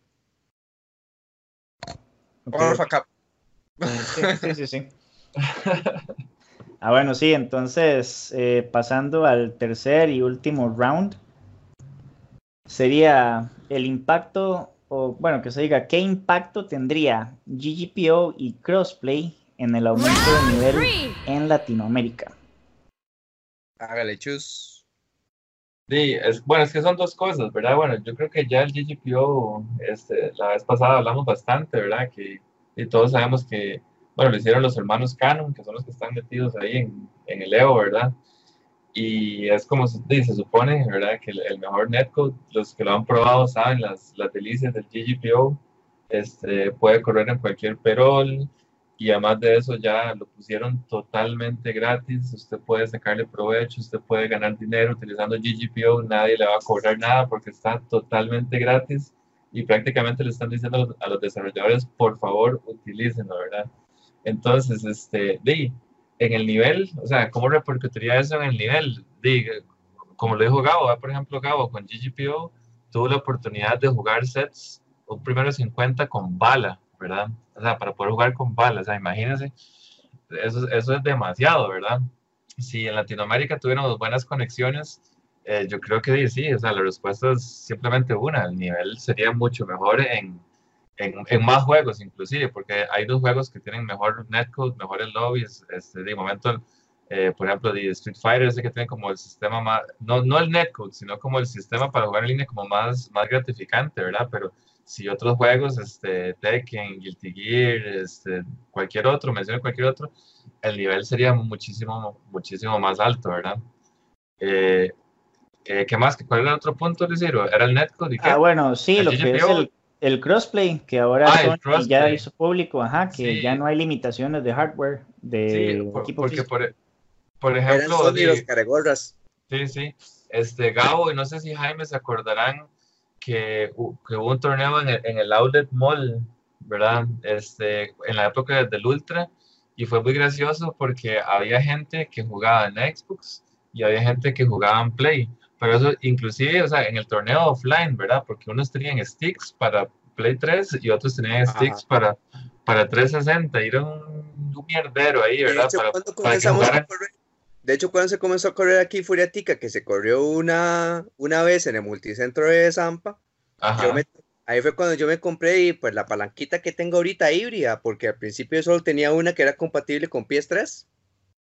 Sí, sí, sí. Ah, bueno, sí, entonces, eh, pasando al tercer y último round, sería el impacto, o bueno, que se diga, ¿qué impacto tendría GGPO y Crossplay en el aumento de nivel en Latinoamérica? Hágale chus. Sí, es, bueno, es que son dos cosas, ¿verdad? Bueno, yo creo que ya el GGPO, este, la vez pasada hablamos bastante, ¿verdad? Que y todos sabemos que, bueno, lo hicieron los hermanos Canon, que son los que están metidos ahí en, en el EO, ¿verdad? Y es como se, se supone, ¿verdad? Que el, mejor netcode, los que lo han probado saben las, las delicias del GGPO, este, puede correr en cualquier perol, y además de eso ya lo pusieron totalmente gratis, usted puede sacarle provecho, usted puede ganar dinero utilizando GGPO, nadie le va a cobrar nada porque está totalmente gratis y prácticamente le están diciendo a los, desarrolladores, por favor, utilícenlo, ¿verdad? Entonces, este, di, en el nivel, o sea, ¿cómo repercutiría eso en el nivel? Di, como lo dijo Gabo, por ejemplo, Gabo con GGPO tuvo la oportunidad de jugar sets, un primero 50 con bala, ¿verdad? O sea, para poder jugar con balas, o sea, imagínense, eso, eso es demasiado, ¿verdad? Si en Latinoamérica tuviéramos buenas conexiones, eh, yo creo que sí, o sea, la respuesta es simplemente una, el nivel sería mucho mejor en, en, en, más juegos inclusive, porque hay dos juegos que tienen mejor netcode, mejores lobbies, este, de momento, eh, por ejemplo, de Street Fighter, ese que tiene como el sistema más, no, no el netcode, sino como el sistema para jugar en línea como más, más gratificante, ¿verdad? Pero si otros juegos, este, Tekken, Guilty Gear, este, cualquier otro, mencione cualquier otro, el nivel sería muchísimo, muchísimo más alto, ¿verdad? Eh, eh, ¿Qué más? ¿Cuál era el otro punto, Lucero? ¿Era el netcode? Ah, bueno, sí, lo que es el, el, crossplay, que ahora ah, ya hizo público, ajá, que ya no hay limitaciones de hardware de sí, porque por, por, ejemplo... los Sí, sí. Este, Gabo, y no sé si Jaime se acordarán que, que hubo un torneo en el, en el, Outlet Mall, ¿verdad? Este, en la época del Ultra, y fue muy gracioso porque había gente que jugaba en Xbox y había gente que jugaba en Play, pero eso inclusive, o sea, en el torneo offline, ¿verdad? Porque unos tenían sticks para Play 3 y otros tenían sticks para, para 360, y era un, un mierdero ahí, ¿verdad? para, para de hecho, cuando se comenzó a correr aquí Furiatica, que se corrió una, una vez en el multicentro de Zampa, ahí fue cuando yo me compré y, pues la palanquita que tengo ahorita híbrida, porque al principio solo tenía una que era compatible con PS3.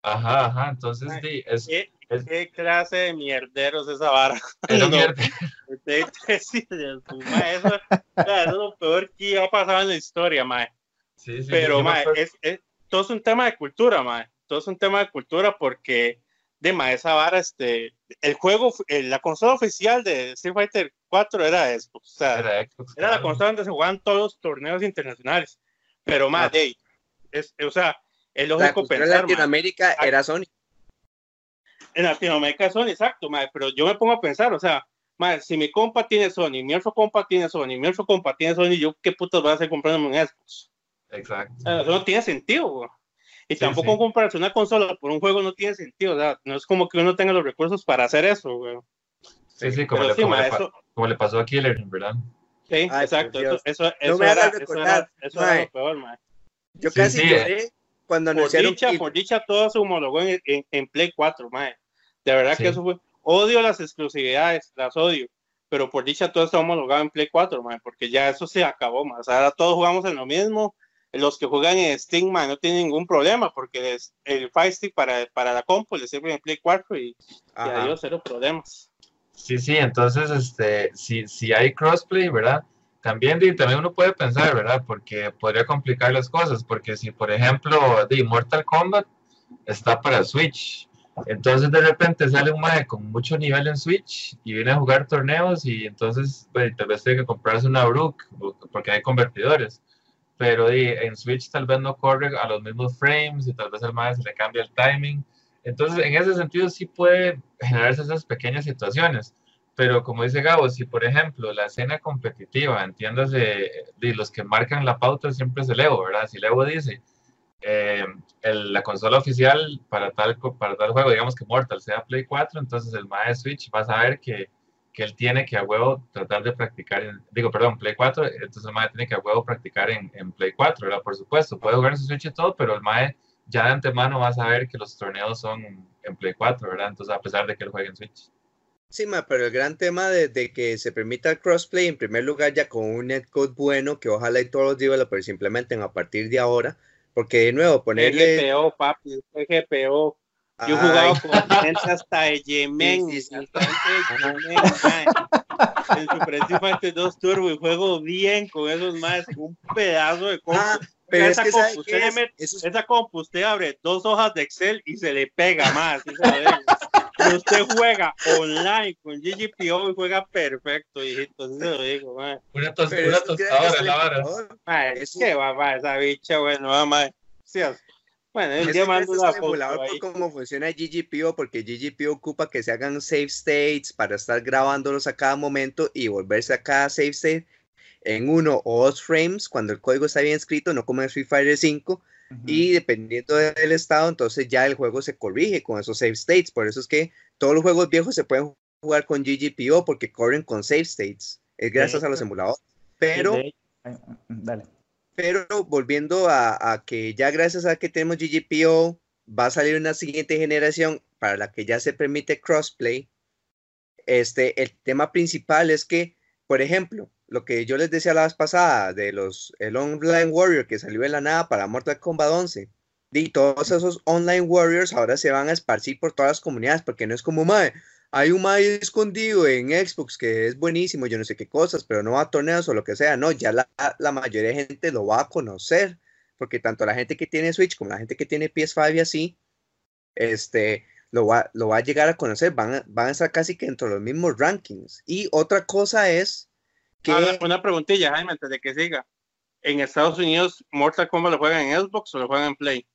Ajá, ajá, entonces sí, es, ¿Qué, clase de mierderos esa vara? Es no, sí, eso, eso, es lo peor que ha pasado en la historia, mae. Sí, sí, Pero, mae, es, es, todo es un tema de cultura, mae todo es un tema de cultura porque de ma, esa vara, este, el juego, la consola oficial de Street Fighter 4 era Xbox, o sea, era, la consola donde se jugaban todos los torneos internacionales, pero más, ah. es, o sea, es lógico pensar. En Latinoamérica era Sony. En Latinoamérica es Sony, exacto, ma, pero yo me pongo a pensar, o sea, ma, si mi compa tiene Sony, mi otro compa tiene Sony, mi otro compa tiene Sony, yo qué putas voy a hacer comprando un Xbox. Exacto. eso no tiene sentido, y tampoco comprarse una consola por un juego no tiene sentido, o sea, no es como que uno tenga los recursos para hacer eso, güey. Sí, sí, como, le, como, le, como le, pasó a Killer, ¿verdad? Sí, exacto. Eso, eso, eso, era, eso, era, eso era, lo peor, man. Yo casi lloré cuando anunciaron. Por dicha, por dicha, todo se homologó en, en, en Play 4, man. De verdad que eso fue. Odio las exclusividades, las odio. Pero por dicha, todo está homologado en Play 4, man, porque ya eso se acabó, man. O sea, ahora todos jugamos en lo mismo los que juegan en Steam no tienen ningún problema porque el Fire Stick para, para la compu le sirve en Play 4 y, y adiós, cero problemas. Sí, sí, entonces, este, si, si hay crossplay, ¿verdad? También, también uno puede pensar, ¿verdad? Porque podría complicar las cosas, porque si, por ejemplo, de Mortal Kombat está para Switch, entonces de repente sale un maje con mucho nivel en Switch y viene a jugar torneos y entonces pues, tal vez tiene que comprarse una Brook porque hay convertidores pero en Switch tal vez no corre a los mismos frames y tal vez al más se le cambia el timing. Entonces, en ese sentido sí puede generarse esas pequeñas situaciones. Pero como dice Gabo, si por ejemplo la escena competitiva, entiéndase, de los que marcan la pauta siempre es el Evo, ¿verdad? Si el Evo dice, eh, la consola oficial para tal, para tal juego, digamos que Mortal sea Play 4, entonces el MAE Switch va a saber que que él tiene que a huevo tratar de practicar, en, digo, perdón, Play 4, entonces el MAE tiene que a huevo practicar en, en, Play 4, ¿verdad? Por supuesto, puede jugar en su Switch y todo, pero el MAE ya de antemano va a saber que los torneos son en Play 4, ¿verdad? Entonces, a pesar de que él juegue en Switch. Sí, ma, pero el gran tema de, de, que se permita el crossplay, en primer lugar, ya con un netcode bueno, que ojalá y todos los developers implementen a partir de ahora, porque de nuevo, ponerle... GPO, papi, GPO. Yo he jugado con gente hasta de Yemen. Sí, sí, sí. hasta de Yemen. En Super Street Fighter 2 Turbo y juego bien con esos más, un pedazo de compu. Ah, pero es esa que compu, ¿sabe usted es? mete- Eso es- esa compu, usted abre dos hojas de Excel y se le pega más. usted juega online con GGPO y juega perfecto, hijito. Así se lo digo. Una, tos- es tostadora es en la vara. es que va, va, esa bicha, bueno, va, mae. Sí, bueno, el Eso día ya mando es emulador por cómo funciona GGPO, porque GGPO ocupa que se hagan save states para estar grabándolos a cada momento y volverse a cada save state en uno o dos frames cuando el código está bien escrito, no como en Free Fire 5, y dependiendo del estado, entonces ya el juego se corrige con esos save states. Por eso es que todos los juegos viejos se pueden jugar con GGPO porque corren con save states. Es gracias a los emuladores. Pero Dale. Pero volviendo a, que ya gracias a que tenemos GGPO, va a salir una siguiente generación para la que ya se permite crossplay. Este, el tema principal es que, por ejemplo, lo que yo les decía la vez pasada de los el Online Warrior que salió de la nada para Mortal Kombat 11. Y todos esos Online Warriors ahora se van a esparcir por todas las comunidades porque no es como, mae, hay un mae escondido en Xbox que es buenísimo, yo no sé qué cosas, pero no va a torneos o lo que sea. No, ya la, la mayoría de gente lo va a conocer, porque tanto la gente que tiene Switch como la gente que tiene PS5 y así, este, lo va, lo va a llegar a conocer, van a, van a estar casi que entre los mismos rankings. Y otra cosa es que... Ahora, una preguntilla, Jaime, antes de que siga. ¿En Estados Unidos Mortal Kombat lo juegan en Xbox o lo juegan en Play?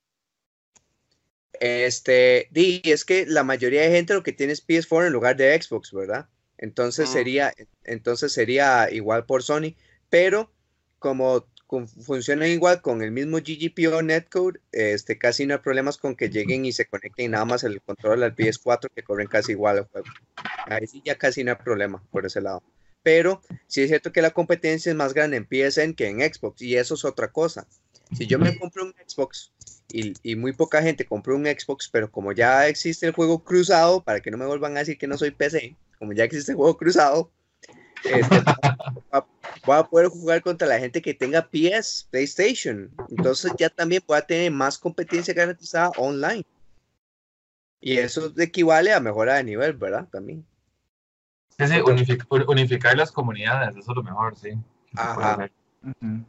Este, di, es que la mayoría de gente lo que tiene es PS4 en lugar de Xbox, ¿verdad? Entonces Mm. sería, entonces sería igual por Sony, pero como con- funcionan igual con el mismo GGPO netcode, este, casi no hay problemas con que lleguen y se conecten nada más el control al PS4 que corren casi igual el juego. Ahí sí ya casi no hay problema por ese lado. Pero sí es cierto que la competencia es más grande en PSN que en Xbox y eso es otra cosa. Si yo me compro un Xbox y, y muy poca gente compró un Xbox, pero como ya existe el juego cruzado, para que no me vuelvan a decir que no soy PC, como ya existe el juego cruzado, este, va- voy a poder jugar contra la gente que tenga PS, PlayStation. Entonces ya también voy a tener más competencia garantizada online. Y eso equivale a mejora de nivel, ¿verdad? También. Sí, sí, unific- un- unificar las comunidades, eso es lo mejor, sí. Ajá. Ujú.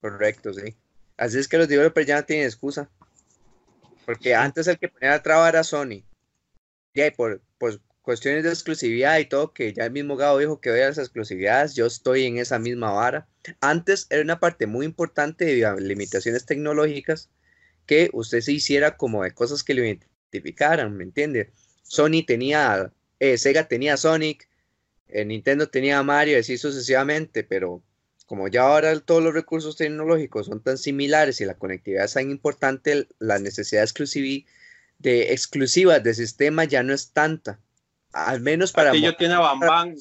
Correcto, sí. Así es que los developers ya no tienen excusa. Porque antes el que ponía la traba era Sony. Y por, por cuestiones de exclusividad y todo, que ya el mismo Gabo dijo que veía las exclusividades, yo estoy en esa misma vara. Antes era una parte muy importante de limitaciones tecnológicas que usted se hiciera como de cosas que lo identificaran, ¿me entiende? Sony tenía, eh, Sega tenía Sonic, eh, Nintendo tenía Mario, así sucesivamente, pero como ya ahora todos los recursos tecnológicos son tan similares y la conectividad es tan importante, la necesidad exclusivi- de exclusivas de sistema ya no es tanta. Al menos para... Aquí yo tiene a Bam Bam.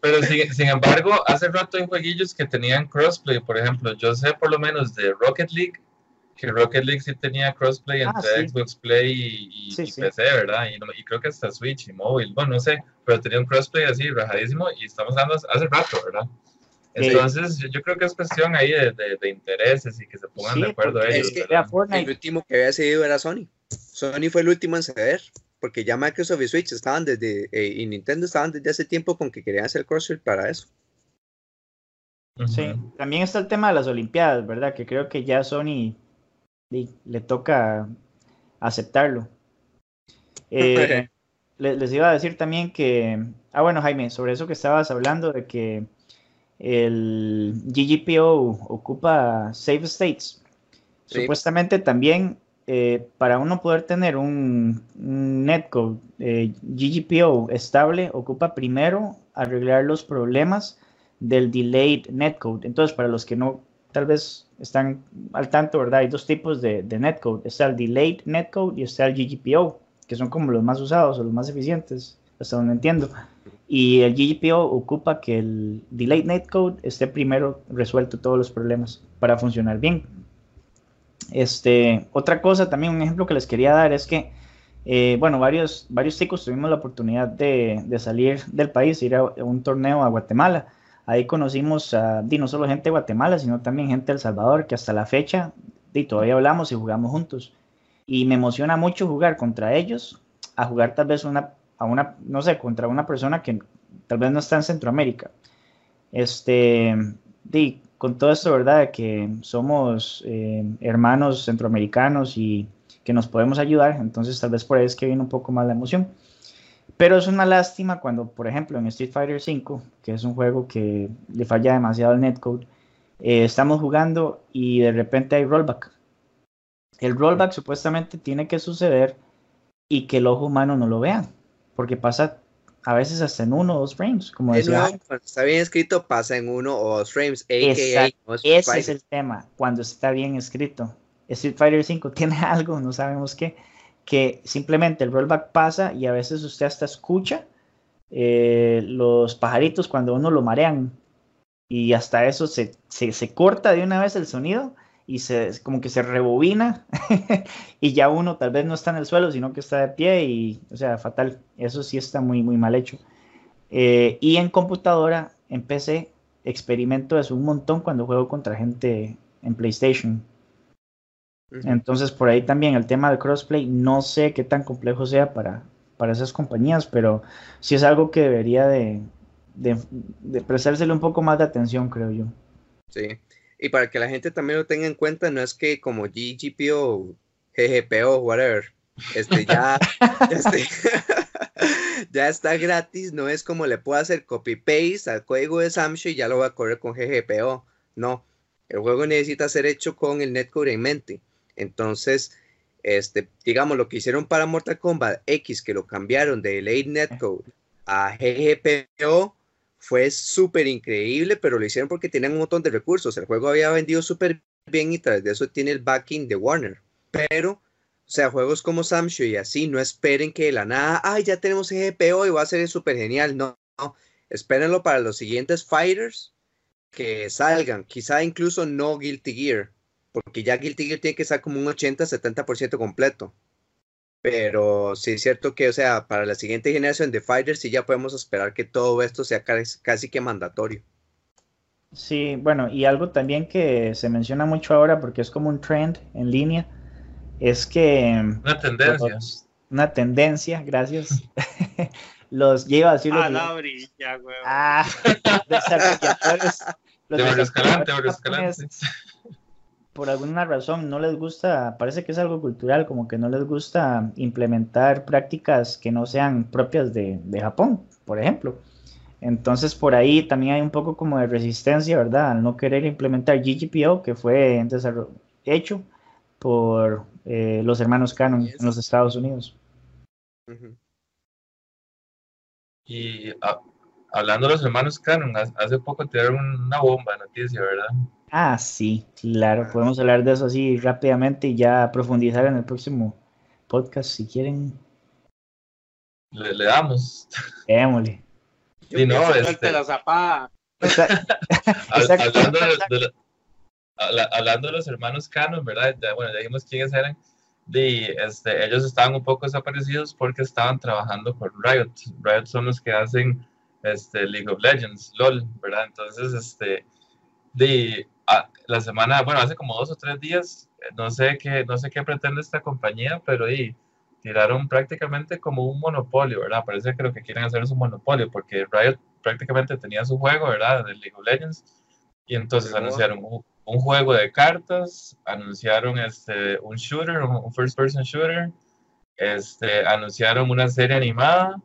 Pero sin, sin embargo, hace rato hay jueguillos que tenían crossplay, por ejemplo, yo sé por lo menos de Rocket League, que Rocket League sí tenía crossplay Ah, entre sí. Xbox Play y, y- Sí, y sí. PC, ¿verdad? Y, no- y creo que hasta Switch y móvil, bueno, no sé, pero tenía un crossplay así, rajadísimo, y estamos hablando hace rato, ¿verdad? Entonces, yo, yo creo que es cuestión ahí de, de- de intereses y que se pongan Sí, de acuerdo ellos, es que- El Fortnite. último que había cedido era Sony. Sony fue el último en ceder, porque ya Microsoft y Switch estaban desde, eh, y Nintendo estaban desde hace tiempo con que querían hacer crossfit para eso. Sí, también está el tema de las Olimpiadas, ¿verdad? Que creo que ya Sony le toca aceptarlo. Eh, le- les iba a decir también que, ah bueno Jaime, sobre eso que estabas hablando de que el GGPO ocupa Save States. Sí. Supuestamente también eh, para uno poder tener un, un netcode eh, GGPO estable, ocupa primero arreglar los problemas del delayed netcode. Entonces, para los que no tal vez están al tanto, ¿verdad? Hay dos tipos de, de netcode. Está el delayed netcode y está el GGPO, que son como los más usados o los más eficientes, hasta donde entiendo. Y el GGPO ocupa que el delayed netcode esté primero resuelto todos los problemas para funcionar bien. Este, otra cosa, también un ejemplo que les quería dar es que, eh, bueno, varios, varios chicos tuvimos la oportunidad de, de salir del país, ir a un torneo a Guatemala. Ahí conocimos a, no solo gente de Guatemala, sino también gente de El Salvador, que hasta la fecha, di, todavía hablamos y jugamos juntos. Y me emociona mucho jugar contra ellos, a jugar tal vez una, a una, no sé, contra una persona que tal vez no está en Centroamérica. Este, di, con todo esto, ¿verdad? Que somos eh, hermanos centroamericanos y que nos podemos ayudar, entonces tal vez por ahí es que viene un poco más la emoción. Pero es una lástima cuando, por ejemplo, en Street Fighter V, que es un juego que le falla demasiado al netcode, eh, estamos jugando y de repente hay rollback. El rollback supuestamente tiene que suceder y que el ojo humano no lo vea, porque pasa a veces hasta en uno o dos frames, como decía. cuando está bien escrito pasa en uno o dos frames, ese es el tema, cuando está bien escrito. Street Fighter 5 tiene algo, no sabemos qué, que simplemente el rollback pasa y a veces usted hasta escucha eh, los pajaritos cuando uno lo marean y hasta eso se, se, corta de una vez el sonido y se, como que se rebobina y ya uno tal vez no está en el suelo, sino que está de pie y, o sea, fatal. Eso sí está muy, muy mal hecho. Eh, y en computadora, en PC, experimento eso un montón cuando juego contra gente en PlayStation. Entonces, por ahí también el tema de crossplay, no sé qué tan complejo sea para, para esas compañías, pero sí es algo que debería de, de, prestársele un poco más de atención, creo yo. Sí, y para que la gente también lo tenga en cuenta, no es que como GGPO, GGPO, whatever, este ya, este, ya, está gratis, no es como le puedo hacer copy-paste al código de Samsung y ya lo voy a correr con GGPO, no, el juego necesita ser hecho con el netcode en mente. Entonces, este, digamos, lo que hicieron para Mortal Kombat X, que lo cambiaron de Late Netcode a GGPO, fue súper increíble, pero lo hicieron porque tenían un montón de recursos. El juego había vendido súper bien y tras de eso tiene el backing de Warner. Pero, o sea, juegos como Samshu y así, no esperen que de la nada, ay, ya tenemos GGPO y va a ser súper genial. No, no, espérenlo para los siguientes fighters que salgan. Quizá incluso no Guilty Gear porque ya Guilty Gear tiene que estar como un 80-70% completo. Pero sí es cierto que, o sea, para la siguiente generación de Fighters sí ya podemos esperar que todo esto sea casi que mandatorio. Sí, bueno, y algo también que se menciona mucho ahora porque es como un trend en línea, es que... Una tendencia. una tendencia, gracias. los lleva así los... A la brilla, güey. Ah, desarrolladores. Los escalante, por alguna razón no les gusta, parece que es algo cultural, como que no les gusta implementar prácticas que no sean propias de, Japón, por ejemplo. Entonces por ahí también hay un poco como de resistencia, ¿verdad? Al no querer implementar GGPO, que fue hecho por eh, los hermanos Canon en los Estados Unidos. Y ah, hablando de los hermanos Canon, hace poco tiraron una bomba noticia, ¿verdad? Ah, sí, claro, podemos hablar de eso así rápidamente y ya profundizar en el próximo podcast si quieren. Le, damos. Démosle. Y no, este... la zapada. hablando, de los hermanos Canon, ¿verdad? Ya, bueno, ya dijimos quiénes eran. De, este, ellos estaban un poco desaparecidos porque estaban trabajando con Riot. Riot son los que hacen este, League of Legends, LOL, ¿verdad? Entonces, este, de, la semana, bueno, hace como dos o tres días, no sé qué, no sé qué pretende esta compañía, pero y, tiraron prácticamente como un monopolio, ¿verdad? Parece que lo que quieren hacer es un monopolio, porque Riot prácticamente tenía su juego, ¿verdad? De League of Legends, y entonces anunciaron un, juego de cartas, anunciaron este, un shooter, un, first person shooter, este, anunciaron una serie animada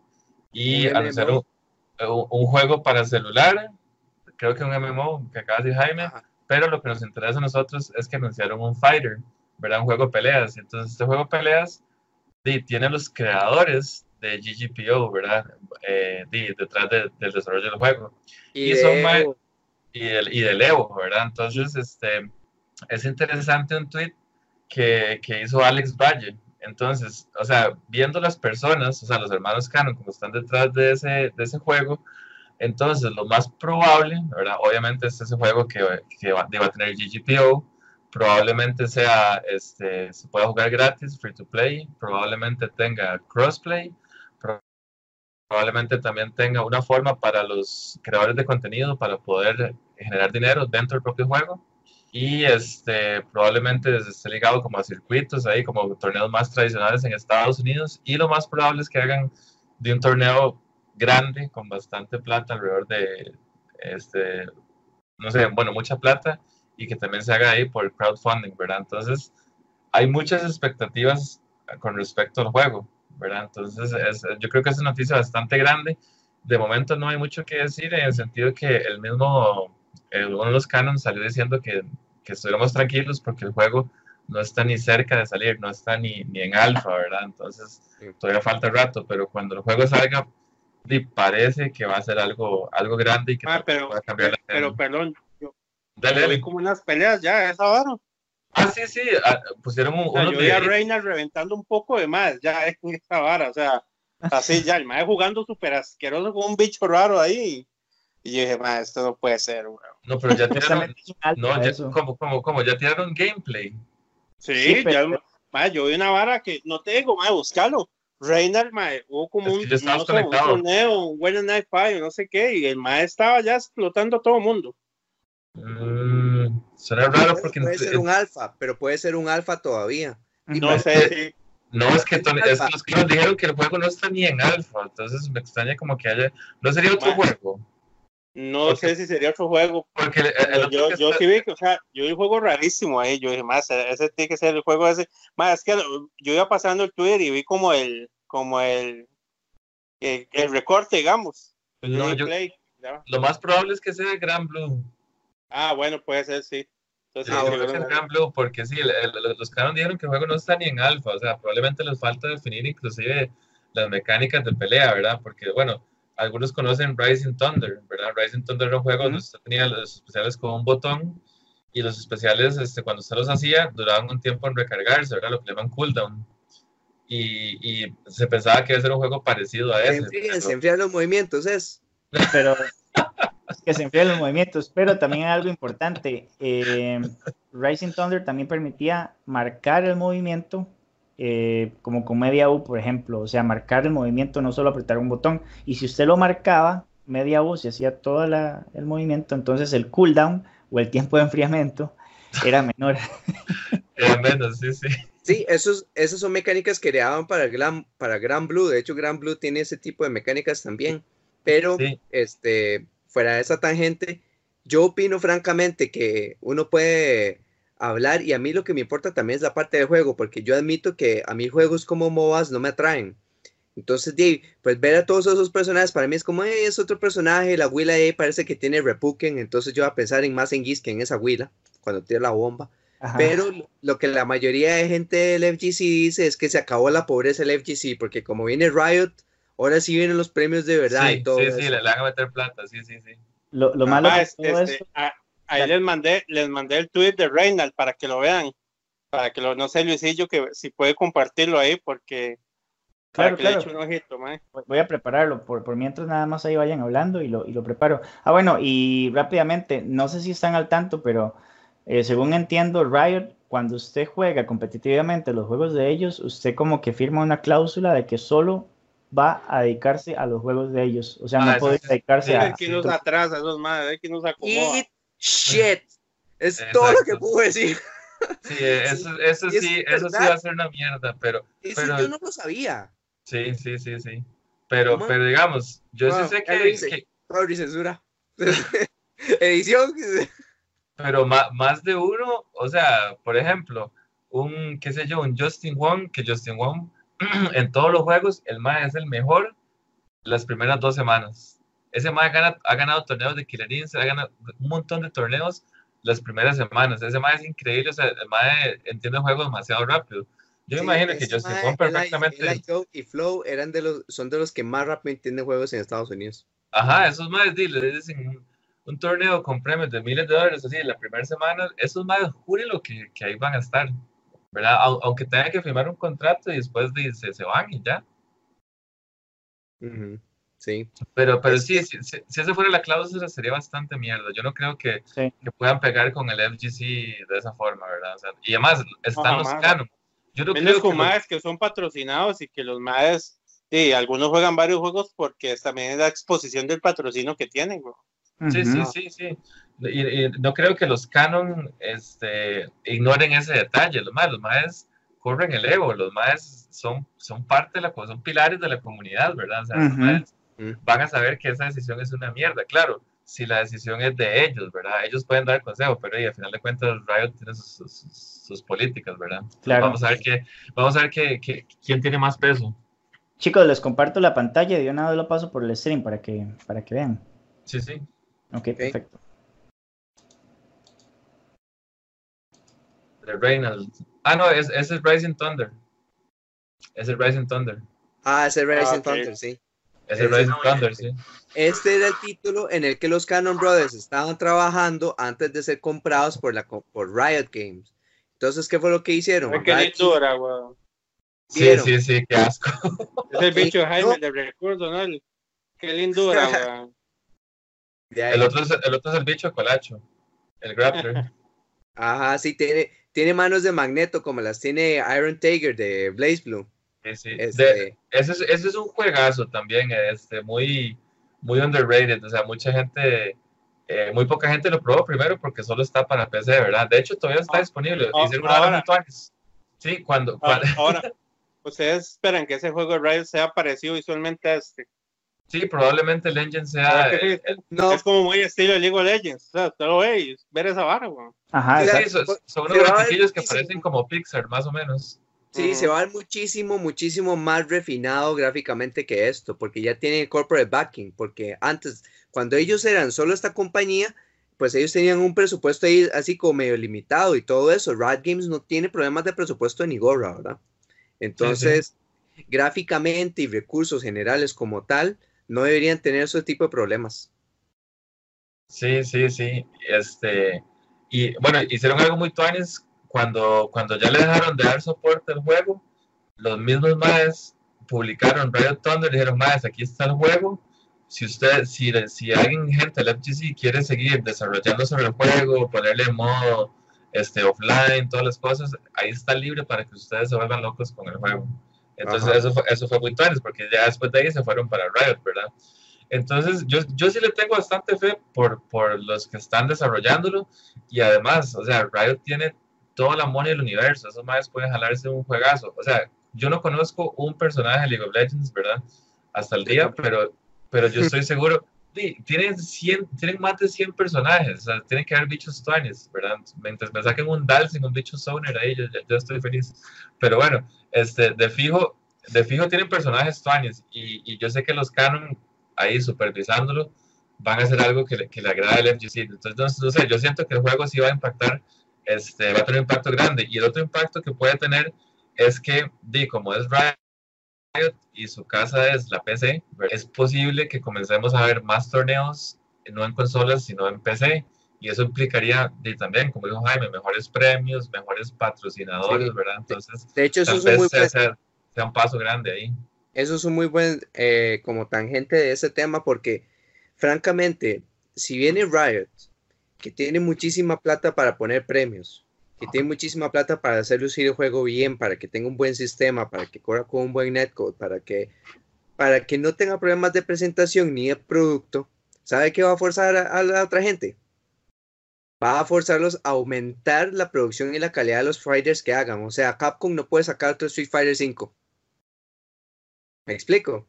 y anunciaron un, un, juego para celular, creo que un MMO que acaba de decir Jaime, pero lo que nos interesa a nosotros es que anunciaron un fighter, ¿verdad? Un juego de peleas. Entonces, este juego de peleas tiene los creadores de GGPO, ¿verdad? Eh, detrás del desarrollo del juego. Y, de y, el, y del Evo, ¿verdad? Entonces, este, es interesante un tweet que, que hizo Alex Valle. Entonces, o sea, viendo las personas, o sea, los hermanos Canon, como están detrás de ese, de ese juego, entonces, lo más probable. Obviamente es ese juego que, que va, a tener GGPO, probablemente sea, este, se pueda jugar gratis, free to play, probablemente tenga crossplay, probablemente también tenga una forma para los creadores de contenido para poder generar dinero dentro del propio juego. y este, probablemente esté ligado como a circuitos ahí, como torneos más tradicionales en Estados Unidos y lo más probable es que hagan de un torneo grande con bastante plata alrededor de, este, no sé, bueno, mucha plata y que también se haga ahí por crowdfunding, ¿verdad? Entonces, hay muchas expectativas con respecto al juego, ¿verdad? Entonces, yo creo que es una noticia bastante grande. De momento no hay mucho que decir en el sentido que el mismo, uno de los canons salió diciendo que que estuviéramos tranquilos porque el juego no está ni cerca de salir, no está ni, ni en alfa, ¿verdad? Entonces todavía falta rato, pero cuando el juego salga, parece que va a ser algo, algo grande y que ah, pero, va a cambiar la Pero perdón, yo, dale, como unas peleas ya esa hora. Ah, sí, sí, ah, pusieron un. O yo vi a Reina reventando un poco de más ya en esa vara, o sea, así ya, el mae jugando súper asqueroso con un bicho raro ahí. Y yo dije, esto no puede ser, weón. No, pero ya tiraron, no, ya, como, como, como, ya tiraron gameplay. Sí, ya, yo vi una vara que no tengo, más buscarlo. Reynard, mae, hubo como un, no sé, un torneo, un Wednesday Night Five, no sé qué, y el mae estaba ya explotando a todo el mundo. Mm, será raro porque puede ser un alfa, pero puede ser un alfa todavía. no sé si no, es que, es los que nos dijeron que el juego no está ni en alfa, entonces me extraña como que haya, no sería otro juego. No sé si sería otro juego. Porque yo, yo sí vi que, o sea, yo vi un juego rarísimo ahí. Yo dije, más, ese tiene que ser el juego ese. Más, es que yo iba pasando el Twitter y vi como el, como el, el, recorte, digamos. Pues lo más probable es que sea el Gran Blue. Ah, bueno, puede ser, sí. Entonces, ah, el Gran Blue, porque sí, los canon dijeron que el juego no está ni en alfa, o sea, probablemente les falta definir inclusive las mecánicas de pelea, ¿verdad? Porque, bueno, algunos conocen Rising Thunder, ¿verdad? Rising Thunder era un juego donde usted tenía los especiales con un botón y los especiales, este, cuando usted los hacía, duraban un tiempo en recargarse, ¿verdad? Lo que llaman cooldown. Y, y se pensaba que iba a ser un juego parecido a ese. Se enfrían, los movimientos, es. Pero que se enfrían los movimientos, pero también algo importante. Eh, Rising Thunder también permitía marcar el movimiento eh, como con media U, por ejemplo, o sea, marcar el movimiento, no solo apretar un botón. Y si usted lo marcaba, media U, se hacía todo el movimiento, entonces el cooldown o el tiempo de enfriamiento era menor. Era menos, sí, sí. Sí, esos, esas son mecánicas que creaban para Gran, para Gran Blue. De hecho, Gran Blue tiene ese tipo de mecánicas también. Pero, este, fuera de esa tangente, yo opino francamente que uno puede hablar y a mí lo que me importa también es la parte del juego, porque yo admito que a mí juegos como MOBAs no me atraen. Entonces, pues ver a todos esos personajes para mí es como, es otro personaje, la ahí parece que tiene repuken, entonces yo voy a pensar en más en Giz que en esa Willa, cuando tiene la bomba. Pero lo que la mayoría de gente del FGC dice es que se acabó la pobreza del FGC, porque como viene Riot, ahora sí vienen los premios de verdad y todo. Sí, sí, le van a meter plata, sí, sí, sí. Lo, lo malo es este, Ahí les mandé, les mandé el tweet de Reynald para que lo vean, para que lo, no sé Luisillo, que si puede compartirlo ahí, porque claro, claro. un ojito, Voy a prepararlo, por, por mientras nada más ahí vayan hablando y lo, y lo preparo. Ah, bueno, y rápidamente, no sé si están al tanto, pero eh, según entiendo, Riot, cuando usted juega competitivamente los juegos de ellos, usted como que firma una cláusula de que solo va a dedicarse a los juegos de ellos. O sea, no ah, puede dedicarse a. que nos atrasa, esos madres, que nos acomoda shit. Es todo lo que puedo decir. Sí, eso, eso sí, eso sí va a ser una mierda, pero, eso pero, yo no lo sabía. Sí, sí, sí, sí. Pero, pero digamos, yo sí sé que. que... censura. Edición. Pero más, más de uno, o sea, por ejemplo, un, qué sé yo, un Justin Wong, que Justin Wong en todos los juegos, el más es el mejor las primeras dos semanas ese mae ha ganado torneos de Killer Instinct, ha ganado un montón de torneos las primeras semanas. Ese mae es increíble, o sea, el mae entiende el juego demasiado rápido. Yo me imagino que Justin Wong perfectamente. y Flow eran de los, son de los que más rápido entienden juegos en Estados Unidos. Ajá, esos maes, le dicen un, torneo con premios de miles de dólares, así, la primera semana, esos maes, lo que, que ahí van a estar, ¿verdad? Aunque tengan que firmar un contrato y después de, se, se van y ya. Sí. Pero, pero sí, si, si, esa fuera la cláusula sería bastante mierda. Yo no creo que, que puedan pegar con el FGC de esa forma, ¿verdad? y además, están los canon. Yo no creo con que, que son patrocinados y que los más, sí, algunos juegan varios juegos porque también es la exposición del patrocinio que tienen, Sí, sí, sí, sí. Y, no creo que los canon este, ignoren ese detalle. Los más, los más corren el ego, los más son, son parte de la son pilares de la comunidad, ¿verdad? O sea, los más van a saber que esa decisión es una mierda. Claro, si la decisión es de ellos, ¿verdad? Ellos pueden dar consejo, pero al final de cuentas Riot tiene sus, políticas, ¿verdad? Claro. Vamos a ver, qué, vamos a ver qué, quién tiene más peso. Chicos, les comparto la pantalla y una vez lo paso por el stream para que, para que vean. Sí, sí. Ok, perfecto. De Reynolds. Ah, no, es, es el Rising Thunder. Es el Rising Thunder. Ah, es el Rising ah, Thunder, sí. Es el Rising Thunder, sí. Este era el título en el que los Canon Brothers estaban trabajando antes de ser comprados por, la, por Riot Games. Entonces, ¿qué fue lo que hicieron? Qué lindura, weón. Sí, sí, sí, qué asco. Es el bicho Jaime de recuerdo, ¿no? Qué lindura, weón. El otro, es, el otro es el bicho colacho, el Grappler. Ajá, sí, tiene, tiene manos de magneto como las tiene Iron Tiger de Blaze Blue. Sí, sí. Este... ese, es, ese, es, un juegazo también, este, muy, muy underrated. O sea, mucha gente, eh, muy poca gente lo probó primero porque solo está para PC, ¿verdad? De hecho, todavía está ah, disponible. Ah, ahora, Sí, cuando. Ah, ahora, ustedes esperan que ese juego de Riot sea parecido visualmente a este. Sí, probablemente el engine sea. Es, no. es como muy estilo League of Legends. O sea, usted lo ve y ver esa vara, güey. Ajá, sí, son, son unos grafiquillos que parecen como Pixar, más o menos. Sí, se va a ver muchísimo, muchísimo más refinado gráficamente que esto, porque ya tiene corporate backing, porque antes, cuando ellos eran solo esta compañía, pues ellos tenían un presupuesto ahí así como medio limitado y todo eso. Riot Games no tiene problemas de presupuesto ni gorra, ¿verdad? Entonces, gráficamente y recursos generales como tal, no deberían tener ese tipo de problemas. Sí, sí, sí. Este, y bueno, hicieron algo muy tuanes cuando, cuando ya le dejaron de dar soporte al juego, los mismos maes publicaron Riot Thunder y dijeron, maes, aquí está el juego. Si usted, si, si alguien, gente del FGC quiere seguir desarrollando sobre el juego, ponerle modo este, offline, todas las cosas, ahí está libre para que ustedes se vuelvan locos con el juego. Entonces eso fue, eso fue muy tuanes, porque ya después de ahí se fueron para Riot, ¿verdad? Entonces yo, yo sí le tengo bastante fe por, por los que están desarrollándolo y además, o sea, Riot tiene toda la money del universo. Esos más pueden jalarse un juegazo. O sea, yo no conozco un personaje de League of Legends, ¿verdad? Hasta el día, pero, pero yo estoy seguro. tienen, 100, tienen más de 100 personajes, o sea, tienen que haber bichos tuanes, ¿verdad? Mientras me saquen un Dalsin, un bicho Zoner ahí, yo, yo, estoy feliz. Pero bueno, este, de fijo, de fijo tienen personajes tuanes y, y yo sé que los canon ahí supervisándolo van a hacer algo que le, que le agrade al FGC. Entonces, no, no, sé, yo siento que el juego sí va a impactar este, va a tener un impacto grande. Y el otro impacto que puede tener es que, di, como es Riot y su casa es la PC, es posible que comencemos a ver más torneos, no en consolas, sino en PC. Y eso implicaría di, también, como dijo Jaime, mejores premios, mejores patrocinadores, ¿verdad? Entonces, de hecho, eso es un muy sea, sea, un paso grande ahí. Eso es un muy buen eh, como tangente de ese tema porque, francamente, si viene Riot que tiene muchísima plata para poner premios, que tiene muchísima plata para hacer lucir el juego bien, para que tenga un buen sistema, para que corra con un buen netcode, para que, para que no tenga problemas de presentación ni de producto, ¿sabe qué va a forzar a, la otra gente? Va a forzarlos a aumentar la producción y la calidad de los fighters que hagan. O sea, Capcom no puede sacar otro Street Fighter 5. ¿Me explico?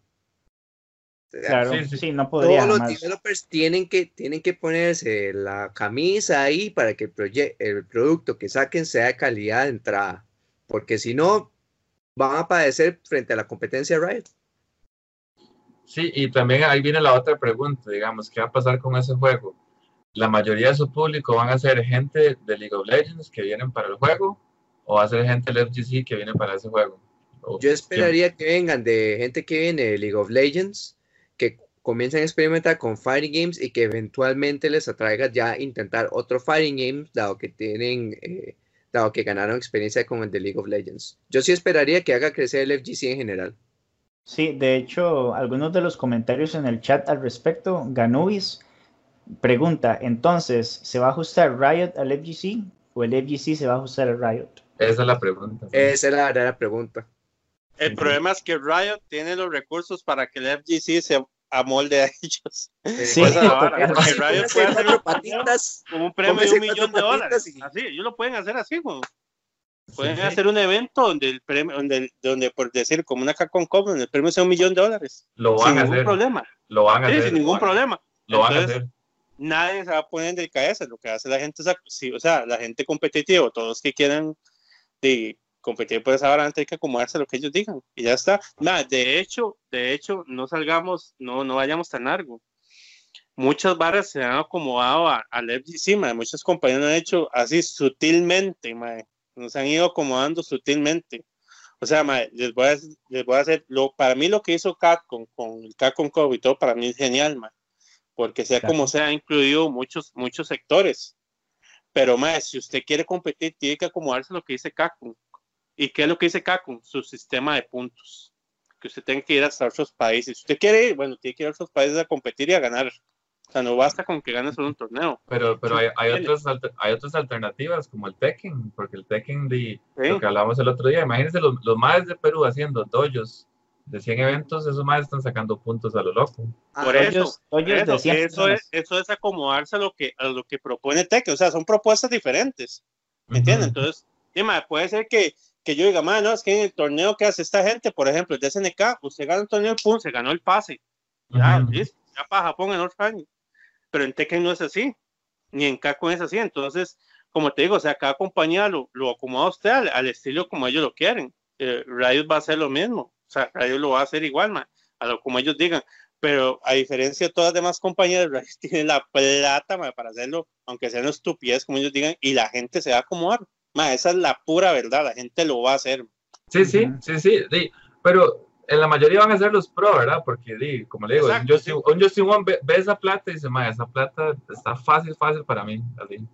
Claro, sí, no podría. Todos los developers tienen que, tienen que ponerse la camisa ahí para que el, el producto que saquen sea de calidad de entrada. Porque si no, van a padecer frente a la competencia Riot. Sí, y también ahí viene la otra pregunta, digamos, ¿qué va a pasar con ese juego? ¿La mayoría de su público van a ser gente de League of Legends que vienen para el juego o va a ser gente del FGC que viene para ese juego? Yo esperaría que vengan de gente que viene de League of Legends que comiencen a experimentar con fighting games y que eventualmente les atraiga ya intentar otro fighting game, dado que tienen, eh, dado que ganaron experiencia con el de League of Legends. Yo sí esperaría que haga crecer el FGC en general. Sí, de hecho, algunos de los comentarios en el chat al respecto, Ganubis pregunta, entonces, ¿se va a ajustar Riot al FGC o el FGC se va a ajustar al Riot? Esa es la pregunta. Esa es la verdadera pregunta. El problema es que Riot tiene los recursos para que el FGC se a molde a ellos. Sí. Porque sí, Riot puede hacer patitas. como un premio de un millón de dólares. y- Así, ellos lo pueden hacer así, güey. Pueden Sí, sí. hacer un evento donde el premio, donde, donde por decir, como una Capcom donde el premio sea un millón de dólares. Lo Sin van a ningún hacer. problema. Lo van a Sí, hacer. sin ningún problema. Lo van a Entonces, hacer. nadie se va a poner de cabeza. Lo que hace la gente es, sí, o sea, la gente competitiva, todos que quieran de competir por esa hora, hay que acomodarse a lo que ellos digan y ya está. Nada, de hecho, de hecho, no salgamos, no, no vayamos tan largo. Muchas barras se han acomodado a- al FGC, mae. muchas compañías han hecho así sutilmente, nos han ido acomodando sutilmente. O sea, les voy a, les voy a hacer, lo, para mí lo que hizo Capcom con el Capcom Cup y todo, para mí es genial, mae porque sea Claro. como sea, ha incluido muchos, muchos sectores. Pero, más, si usted quiere competir, tiene que acomodarse a lo que dice Capcom. ¿Y qué es lo que dice Capcom? Su sistema de puntos. Que usted tenga que ir hasta otros países. Si usted quiere ir, bueno, tiene que ir a otros países a competir y a ganar. O sea, no basta con que gane solo un torneo. Pero, pero hay, hay, otras, alter- hay otras alternativas como el Tekken, porque el Tekken de ¿sí? lo que hablábamos el otro día, imagínense los, los maes de Perú haciendo dojos de 100 eventos, esos maes están sacando puntos a lo loco. Ah, Por eso, Eso, de 100 eso, es, eso es acomodarse a lo que, a lo que propone Tekken. O sea, son propuestas diferentes. ¿Me entienden? Ujú. Entonces, sí, mae, puede ser que, que yo diga, "Ma, no, es que en el torneo que hace esta gente, por ejemplo, el de SNK, usted gana el torneo, pum, se ganó el pase. Ya, Ujú. listo, ya para Japón en otro año. Pero en Tekken no es así, ni en Capcom es así. Entonces, como te digo, o sea, cada compañía lo, lo acomoda a usted al, al estilo como ellos lo quieren. Eh, Riot va a hacer lo mismo. O sea, Riot lo va a hacer igual, ma, a lo como ellos digan. Pero a diferencia de todas las demás compañías, Riot tiene la plata ma, para hacerlo, aunque sea una estupidez como ellos digan, y la gente se va a acomodar. Ma, esa es la pura verdad, la gente lo va a hacer. Sí, sí, sí, sí, sí, pero en la mayoría van a ser los pro, ¿verdad? Porque, di, como le digo, Exacto, un Justin, sí. un Justin Wong ve, ve esa plata y dice, ma, esa plata está fácil, fácil para mí, así.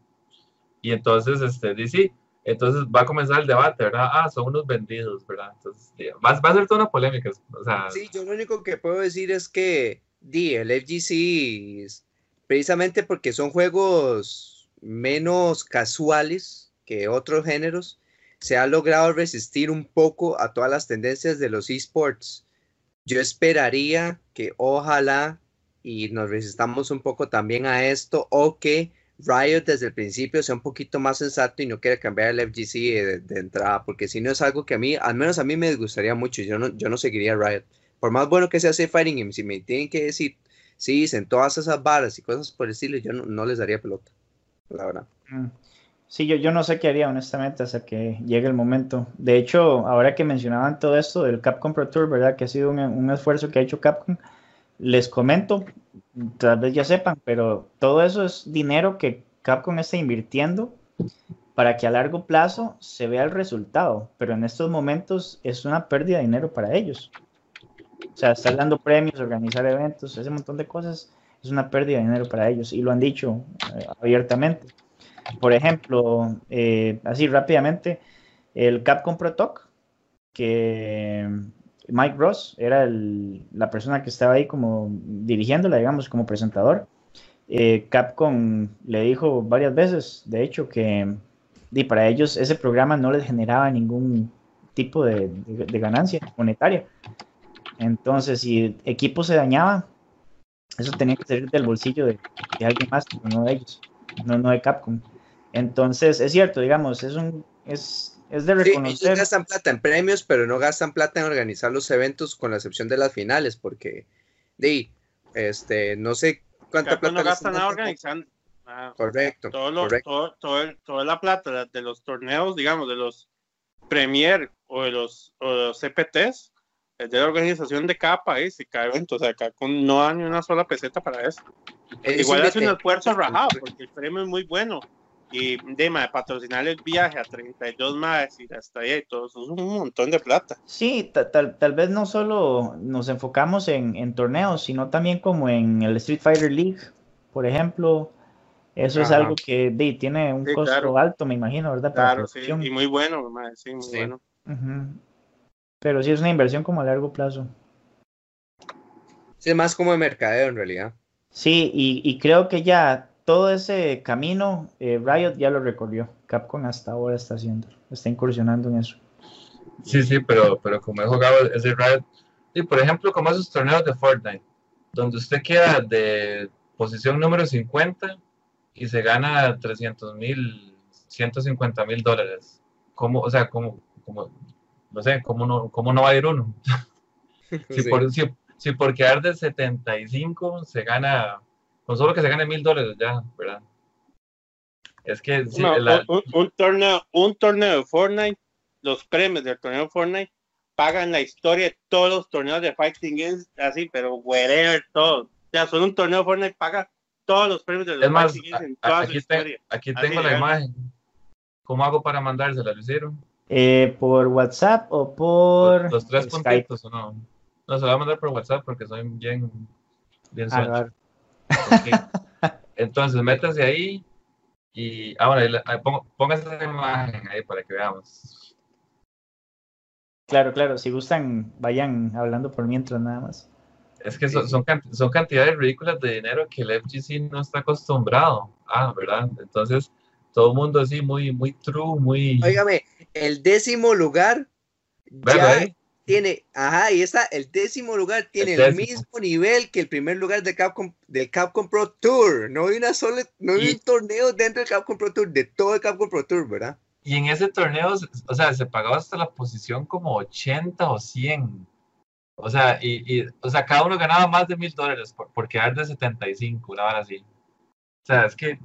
Y entonces, este, di, sí, entonces va a comenzar el debate, ¿verdad? Ah, son unos vendidos, ¿verdad? Entonces, di, va, va a ser toda una polémica, o sea, Sí, yo lo único que puedo decir es que di, el FGC, precisamente porque son juegos menos casuales que otros géneros, se ha logrado resistir un poco a todas las tendencias de los esports. Yo esperaría que ojalá y nos resistamos un poco también a esto o que Riot desde el principio sea un poquito más sensato y no quiera cambiar el FGC de, entrada, porque si no es algo que a mí, al menos a mí me disgustaría mucho, yo no, yo no seguiría Riot. Por más bueno que sea Fighting Game, si me tienen que decir, si dicen todas esas varas y cosas por el estilo, yo no, no les daría pelota, la verdad. Mm. Sí, yo, yo no sé qué haría honestamente hasta que llegue el momento. De hecho, ahora que mencionaban todo esto del Capcom Pro Tour, ¿verdad? Que ha sido un, un esfuerzo que ha hecho Capcom. Les comento, tal vez ya sepan, pero todo eso es dinero que Capcom está invirtiendo para que a largo plazo se vea el resultado. Pero en estos momentos es una pérdida de dinero para ellos. O sea, estar dando premios, organizar eventos, ese montón de cosas es una pérdida de dinero para ellos y lo han dicho eh, abiertamente. Por ejemplo, eh, así rápidamente, el Capcom Pro Talk, que Mike Ross era el- la persona que estaba ahí como dirigiéndola, digamos, como presentador. Eh, Capcom le dijo varias veces, de hecho, que y para ellos ese programa no les generaba ningún tipo de, ganancia monetaria. Entonces, si el equipo se dañaba, eso tenía que salir del bolsillo de, alguien más, no de ellos, no de Capcom. Entonces, es cierto, digamos, es un es, es de Sí, ellos reconocer. gastan plata en premios, pero no gastan plata en organizar los eventos con la excepción de las finales, porque de este, no sé cuánta plata no gasta gastan nada en- organizando. nada. Correcto, todo lo, correcto. todo, todo el- toda la plata de los torneos, digamos, de los Premier o de los, o de los CPTs, es de la organización de cada país y cada evento. O sea, Capcom no da ni una sola peseta para eso. Ellos Igual hace un esfuerzo rajado porque el premio es muy bueno. Y de, ma, patrocinar el viaje a 32 más y hasta ahí y todo eso es un montón de plata. Sí, ta- tal, tal vez no solo nos enfocamos en, en torneos, sino también como en el Street Fighter League, por ejemplo. Eso es algo que tiene un Sí, costo claro. alto, me imagino, ¿verdad? Para Claro, sí. Y muy bueno, sí, muy Sí. bueno. Pero sí es una inversión como a largo plazo. Sí, es más como de mercadeo en realidad. Sí, y, y creo que ya todo ese camino eh, Riot ya lo recorrió. Capcom hasta ahora está haciendo, está incursionando en eso. Sí, sí, pero, pero como he jugado ese Riot, y por ejemplo, como esos torneos de Fortnite, donde usted queda de posición número 50 y se gana 300 mil, 150 mil dólares. ¿Cómo, o sea, cómo, cómo, no sé, cómo no, cómo no va a ir uno? si, Sí. por, si, si por quedar de 75 se gana, con solo que se gane mil dólares ya, ¿verdad? Es que sí, No, la- un, un torneo, un torneo de Fortnite, los premios del torneo de Fortnite pagan la historia de todos los torneos de Fighting Games, así, pero wherever, todos. O sea, solo un torneo de Fortnite paga todos los premios de los es más, Fighting Games en toda su aquí, te- historia. aquí Así tengo la imagen. ¿Cómo hago para mandársela, Lucero? Eh, ¿Por WhatsApp o por Los tres Skype? puntitos o no. No, se lo voy a mandar por WhatsApp porque soy bien, bien Ah, Entonces, métase ahí y ahora ahí, ahí pongo- ponga esa imagen ahí para que veamos. Claro, claro. Si gustan, vayan hablando por mientras nada más. Es que son, son, can- son cantidades ridículas de dinero que el FGC no está acostumbrado. Ah, ¿verdad? Entonces, todo el mundo así muy, muy true, muy... Óigame, el décimo lugar ya. Tiene, ajá, ahí está, el décimo lugar tiene El el, mismo nivel que el primer lugar de Capcom, del Capcom Pro Tour. No hay una sola, no hay Y- un torneo dentro del Capcom Pro Tour, de todo el Capcom Pro Tour, ¿verdad? Y en ese torneo, o sea, se pagaba hasta la posición como 80 o 100. O sea, y, y, o sea, cada uno ganaba más de mil dólares por, por quedar de 75, una hora así. O sea, es que,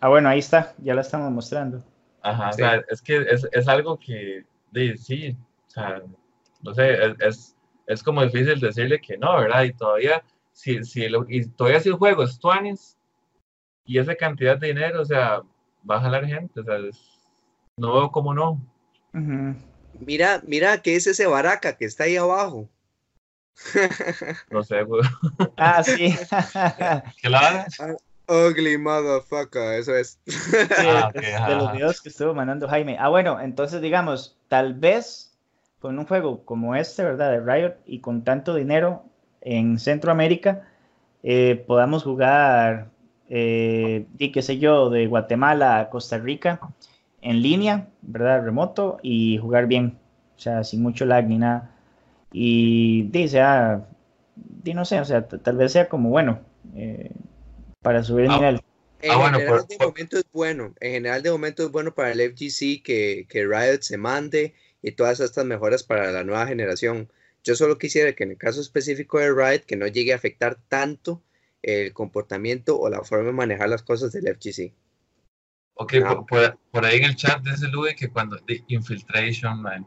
Ah, bueno, ahí está. Ya la estamos mostrando. ajá, Sí. o sea, es que es, es algo que, de, sí, o sea, no sé, es, es, es como difícil decirle que no, ¿verdad? Y todavía, si, si el, y todavía si el juego es Tuanis y esa cantidad de dinero, o sea, va a jalar gente, o sea, es- no veo cómo no. Mira, mira que es ese baraca que está ahí abajo. No sé, güey. Ah, sí. ¿Qué la haga? Ugly motherfucker, eso es. Sí, Ah, ok, es ajá, de los videos que estuvo mandando Jaime. Ah, bueno, entonces digamos, tal vez con un juego como este, ¿verdad? De Riot y con tanto dinero en Centroamérica, eh, podamos jugar, eh, y qué sé yo, de Guatemala a Costa Rica en línea, ¿verdad? Remoto y jugar bien, o sea, sin mucho lag ni nada. Y dice, ah, di, no sé, o sea, tal vez sea como bueno eh, para subir el Ah, nivel. En Ah, bueno, general, por- de por- momento es bueno. En general, de momento es bueno para el FGC que, que Riot se mande y todas estas mejoras para la nueva generación. Yo solo quisiera que en el caso específico de Riot, que no llegue a afectar tanto el comportamiento o la forma de manejar las cosas del FGC. Ok, No. por, por- ahí en el chat dice Louis que cuando de Infiltration, man.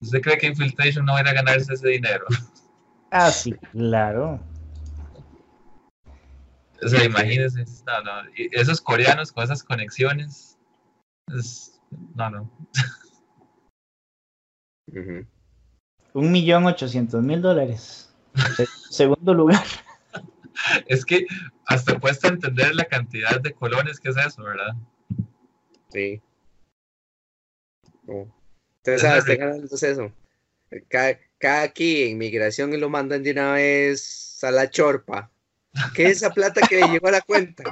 ¿Usted cree que Infiltration no va a ganarse ese dinero? Ah, sí, claro. O sea, imagínese. No, no. Esos coreanos con esas conexiones. es- no, no. Un millón ochocientos mil dólares. Se- Segundo lugar. Es que hasta cuesta entender la cantidad de colones que es eso, ¿verdad? Sí. No. Entonces, Eso es está rico. ganando eso. Cada, cada aquí en migración y lo mandan de una vez a la chorpa. ¿Qué es esa plata que le llegó a la cuenta?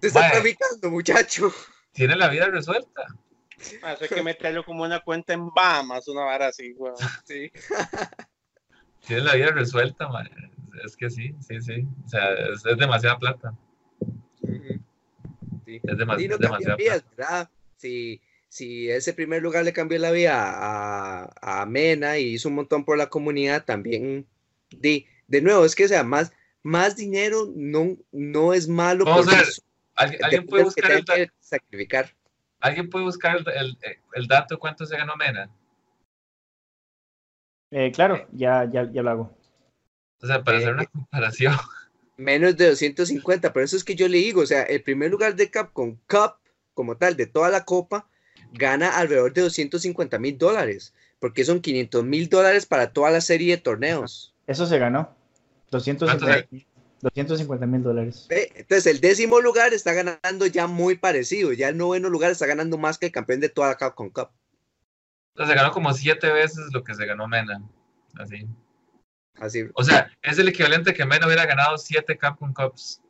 Te está traficando, muchacho. Tiene la vida resuelta. Eso hay que meterlo como una cuenta en Bahamas, una vara así, weón. Sí. Tiene la vida resuelta, man. Es que sí, sí, sí. O sea, es, es demasiada plata. Sí. Es, demasi- Y no es demasiada plata. ¿verdad? Si, si ese primer lugar le cambió la vida a, a Mena y hizo un montón por la comunidad, también de, de nuevo, es que o sea, más, más dinero no, no es malo Vamos por a ver, ¿Alguien, puede buscar el, sacrificar. ¿Alguien puede buscar el, el, el dato de cuánto se ganó Mena? Eh, claro, ya, ya, ya lo hago. O sea, para Eh, hacer una comparación. Menos de 250, pero eso es que yo le digo, o sea, el primer lugar de Capcom Cup, como tal, de toda la copa, gana alrededor de 250 mil dólares, porque son 500 mil dólares para toda la serie de torneos. Eso se ganó. ¿Cuánto 250 mil dólares. Entonces, el décimo lugar está ganando ya muy parecido, ya el noveno lugar está ganando más que el campeón de toda la Capcom Cup. Sea, se ganó como siete veces lo que se ganó Mena. Así. Así, O sea, es el equivalente a que Mena hubiera ganado siete Capcom Cups.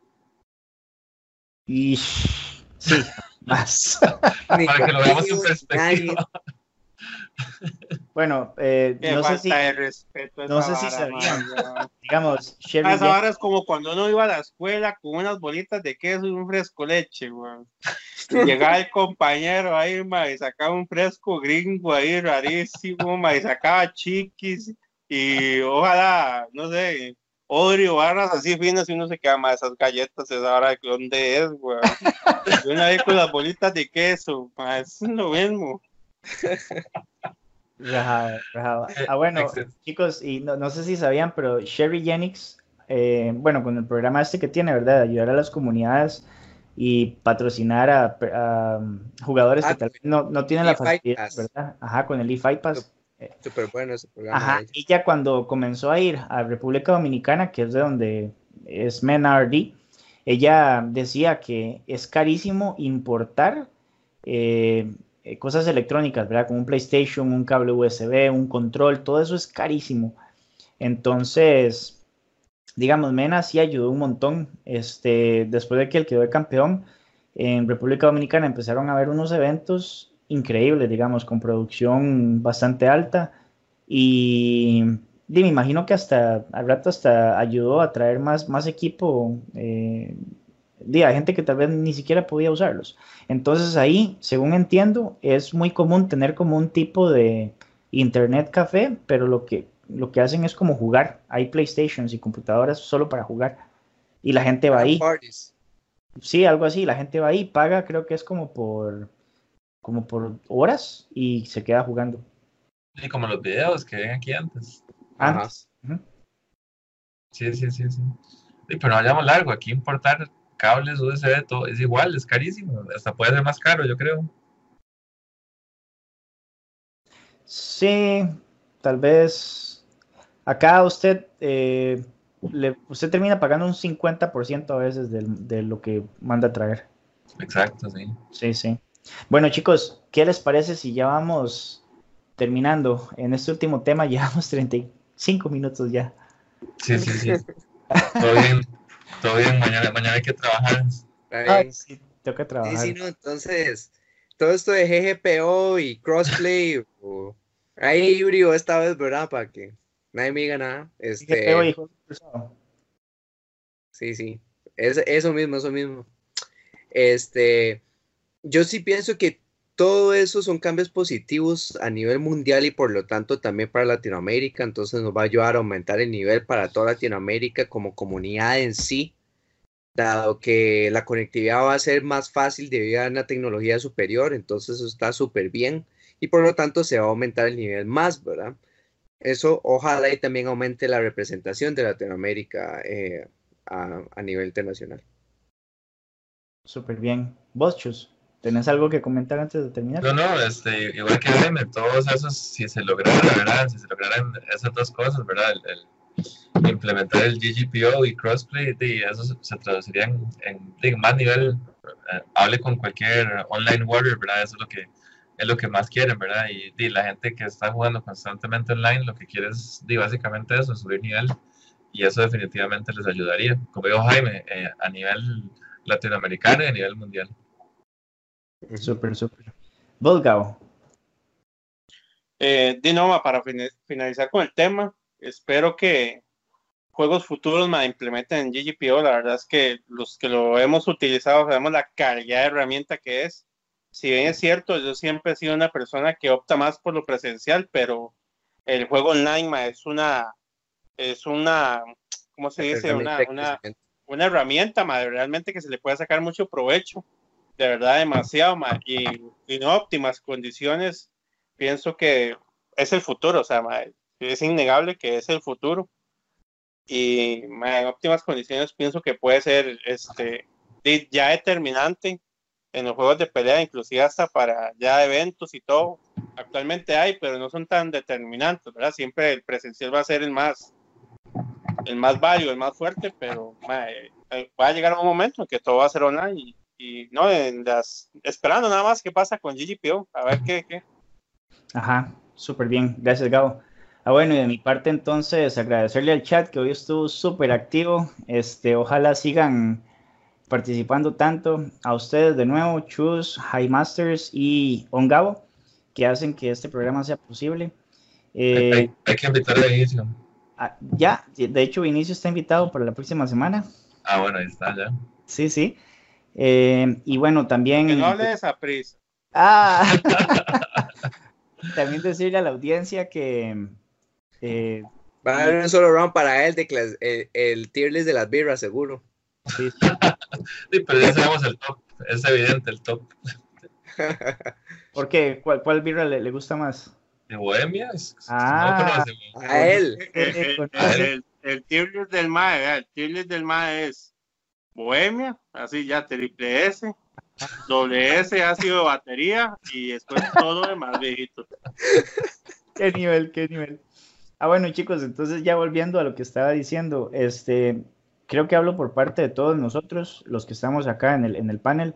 Y sí, más. Para que lo veamos en perspectiva. Bueno, eh, no sé si, de no sé si sabían. digamos. Sherry Esa vara es como cuando uno iba a la escuela con unas bolitas de queso y un fresco leche, weón. Llegaba el compañero ahí, ma, y sacaba un fresco gringo ahí rarísimo, ma, y sacaba chiquis y ojalá, no sé, Oreo, barras así finas y uno se queda más esas galletas, esa hora que dónde es, weón. Y uno ahí con las bolitas de queso, ma, es lo mismo. Rajado, rajado. Ah, bueno, chicos, y no, no sé si sabían, pero Sherry Jennings, eh, bueno, con el programa este que tiene, ¿verdad? De ayudar a las comunidades y patrocinar a, a, um, jugadores Ah, que tal vez no, no tienen la facilidad. ¿verdad? Ajá, con el eFight Pass. Súper bueno ese programa. Ajá, ella. ella cuando comenzó a ir a República Dominicana, que es de donde es MENRD, ella decía que es carísimo importar eh, eh, cosas electrónicas, ¿verdad? Como un PlayStation, un cable USB, un control, todo eso es carísimo. Entonces, digamos, Mena sí ayudó un montón. Este, después de que él quedó de campeón, en República Dominicana empezaron a haber unos eventos increíbles, digamos, con producción bastante alta. Y, y me imagino que hasta al rato hasta ayudó a traer más, más equipo eh, de gente que tal vez ni siquiera podía usarlos. Entonces ahí, según entiendo, es muy común tener como un tipo de internet café, pero lo que, lo que hacen es como jugar. Hay PlayStations y computadoras solo para jugar. Y la gente va ahí. Parties. Sí, algo así. La gente va ahí, paga, creo que es como por, como por horas y se queda jugando. Y como los videos que ven aquí antes. Antes. Ujú. Sí, sí, sí, sí. Sí, pero no vayamos largo. Aquí importar cables USB, todo es igual, es carísimo. Hasta puede ser más caro, yo creo. Sí, tal vez acá usted, eh, le, usted termina pagando un 50% a veces del- de, lo que manda a traer. Exacto, sí. Sí, sí. Bueno, chicos, ¿qué les parece si ya vamos terminando? En este último tema llevamos 35 minutos ya. Sí, sí, sí. Todo bien, todo bien. Mañana, mañana hay que trabajar. Está Ay, sí, toca Sí, trabajar. sí, no, entonces, todo esto de GGPO y crossplay, o, hay híbrido esta vez, ¿verdad? Para que nadie me diga nada. Que y Este, juego cruzado. sí, sí, es, eso mismo, eso mismo. Este, yo sí pienso que todo eso son cambios positivos a nivel mundial y por lo tanto también para Latinoamérica, entonces nos va a ayudar a aumentar el nivel para toda Latinoamérica como comunidad en sí, dado que la conectividad va a ser más fácil debido a una tecnología superior, entonces eso está súper bien y por lo tanto se va a aumentar el nivel más, ¿verdad? Eso ojalá y también aumente la representación de Latinoamérica eh, a, nivel internacional. Súper bien. Vos, Chus, ¿tenés algo que comentar antes de terminar? No, no, este, igual que Jaime, todos esos, si se lograran, ¿verdad? Si se lograran esas dos cosas, ¿verdad? El, el implementar el GGPO y crossplay, y eso se, traduciría en, en, en más nivel, eh, hable con cualquier online warrior, ¿verdad? Eso es lo que es lo que más quieren, ¿verdad? Y, y la gente que está jugando constantemente online, lo que quiere es di, básicamente eso, subir nivel, y eso definitivamente les ayudaría, como dijo Jaime, eh, a nivel latinoamericano y a nivel mundial. Súper, súper. Volgao. Eh, Dinoma, para fina- finalizar con el tema, espero que juegos futuros me implementen en GGPO. La verdad es que los que lo hemos utilizado sabemos la calidad de herramienta que es. Si bien es cierto, yo siempre he sido una persona que opta más por lo presencial, pero el juego online ma, es una, es una, ¿cómo se dice? Una, herramienta, ma, realmente que se le puede sacar mucho provecho, de verdad demasiado, ma, y en óptimas condiciones, pienso que es el futuro, o sea, ma, es innegable que es el futuro, y ma, en óptimas condiciones pienso que puede ser este, ya determinante en los juegos de pelea, inclusive hasta para ya eventos y todo, actualmente hay, pero no son tan determinantes, ¿verdad? Siempre el presencial va a ser el más, el más válido, el más fuerte, pero ma, eh, eh, va a llegar un momento en que todo va a ser online y, y no, en las, esperando nada más qué pasa con GGPO, a ver qué, qué. Ajá, súper bien. Gracias, Gabo. Ah, bueno, y de mi parte entonces agradecerle al chat que hoy estuvo súper activo. Este, ojalá sigan participando tanto. A ustedes de nuevo, Chus, High Masters y On Gabo. que hacen que este programa sea posible. Hay, Eh, hay que invitar a Inicio. ah, ya, de hecho, Vinicio está invitado para la próxima semana. Ah, bueno, ahí está ya. Sí, sí. Eh, y bueno, también. Que no le des a prisa. Ah, también decirle a la audiencia que. eh, Va a haber un solo round para él de clas- el, el tier list de las birras, seguro. sí, sí. Sí, pero ya sabemos el top. Es evidente el top. ¿Por qué? ¿Cuál, cuál birra le, le gusta más? ¿De Bohemia? Es- Ah. no conoce, güey. A él. El, el, el, tier list del MAE, el tier list del MAE es Bohemia, así ya triple S, doble S ácido de batería y después todo lo demás viejito. ¿Qué nivel? ¿Qué nivel? Ah, bueno, chicos, entonces ya volviendo a lo que estaba diciendo, este, creo que hablo por parte de todos nosotros, los que estamos acá en el, en el panel.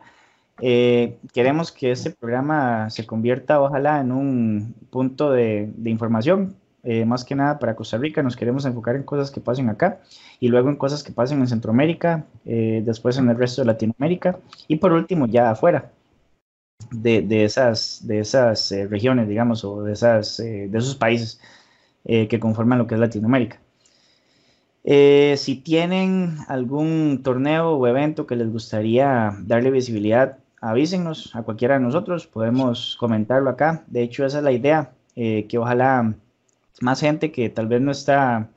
Eh, queremos que este programa se convierta, ojalá, en un punto de, de información, eh, más que nada para Costa Rica. Nos queremos enfocar en cosas que pasen acá y luego en cosas que pasen en Centroamérica, eh, después en el resto de Latinoamérica y por último ya afuera de, de esas, de esas eh, regiones, digamos, o de, esas, de esos países que conforman lo que es Latinoamérica. Si tienen algún torneo o evento que les gustaría darle visibilidad, avísenos a cualquiera de nosotros, podemos comentarlo acá. De hecho, esa es la idea, que ojalá más gente que tal vez no está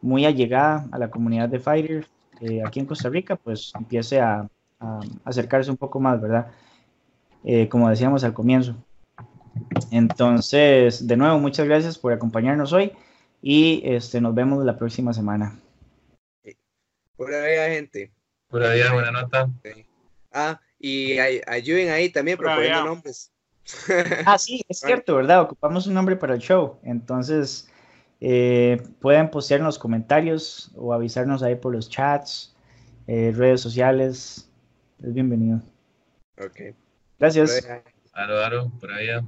muy allegada a la comunidad de Fighters eh, aquí en Costa Rica, pues empiece a, a acercarse un poco más, ¿verdad? Eh, como decíamos al comienzo. Entonces, de nuevo, muchas gracias por acompañarnos hoy y este, nos vemos la próxima semana. Pura vida, gente. Pura vida, buena nota. Ah, y ay- ayuden ahí también proponiendo nombres. Ah, sí, es cierto, ¿verdad? Ocupamos un nombre para el show. Entonces, eh, pueden postear en los comentarios o avisarnos ahí por los chats, eh, redes sociales. Es bienvenido. Ok. Gracias. Aro, aro, pura vida.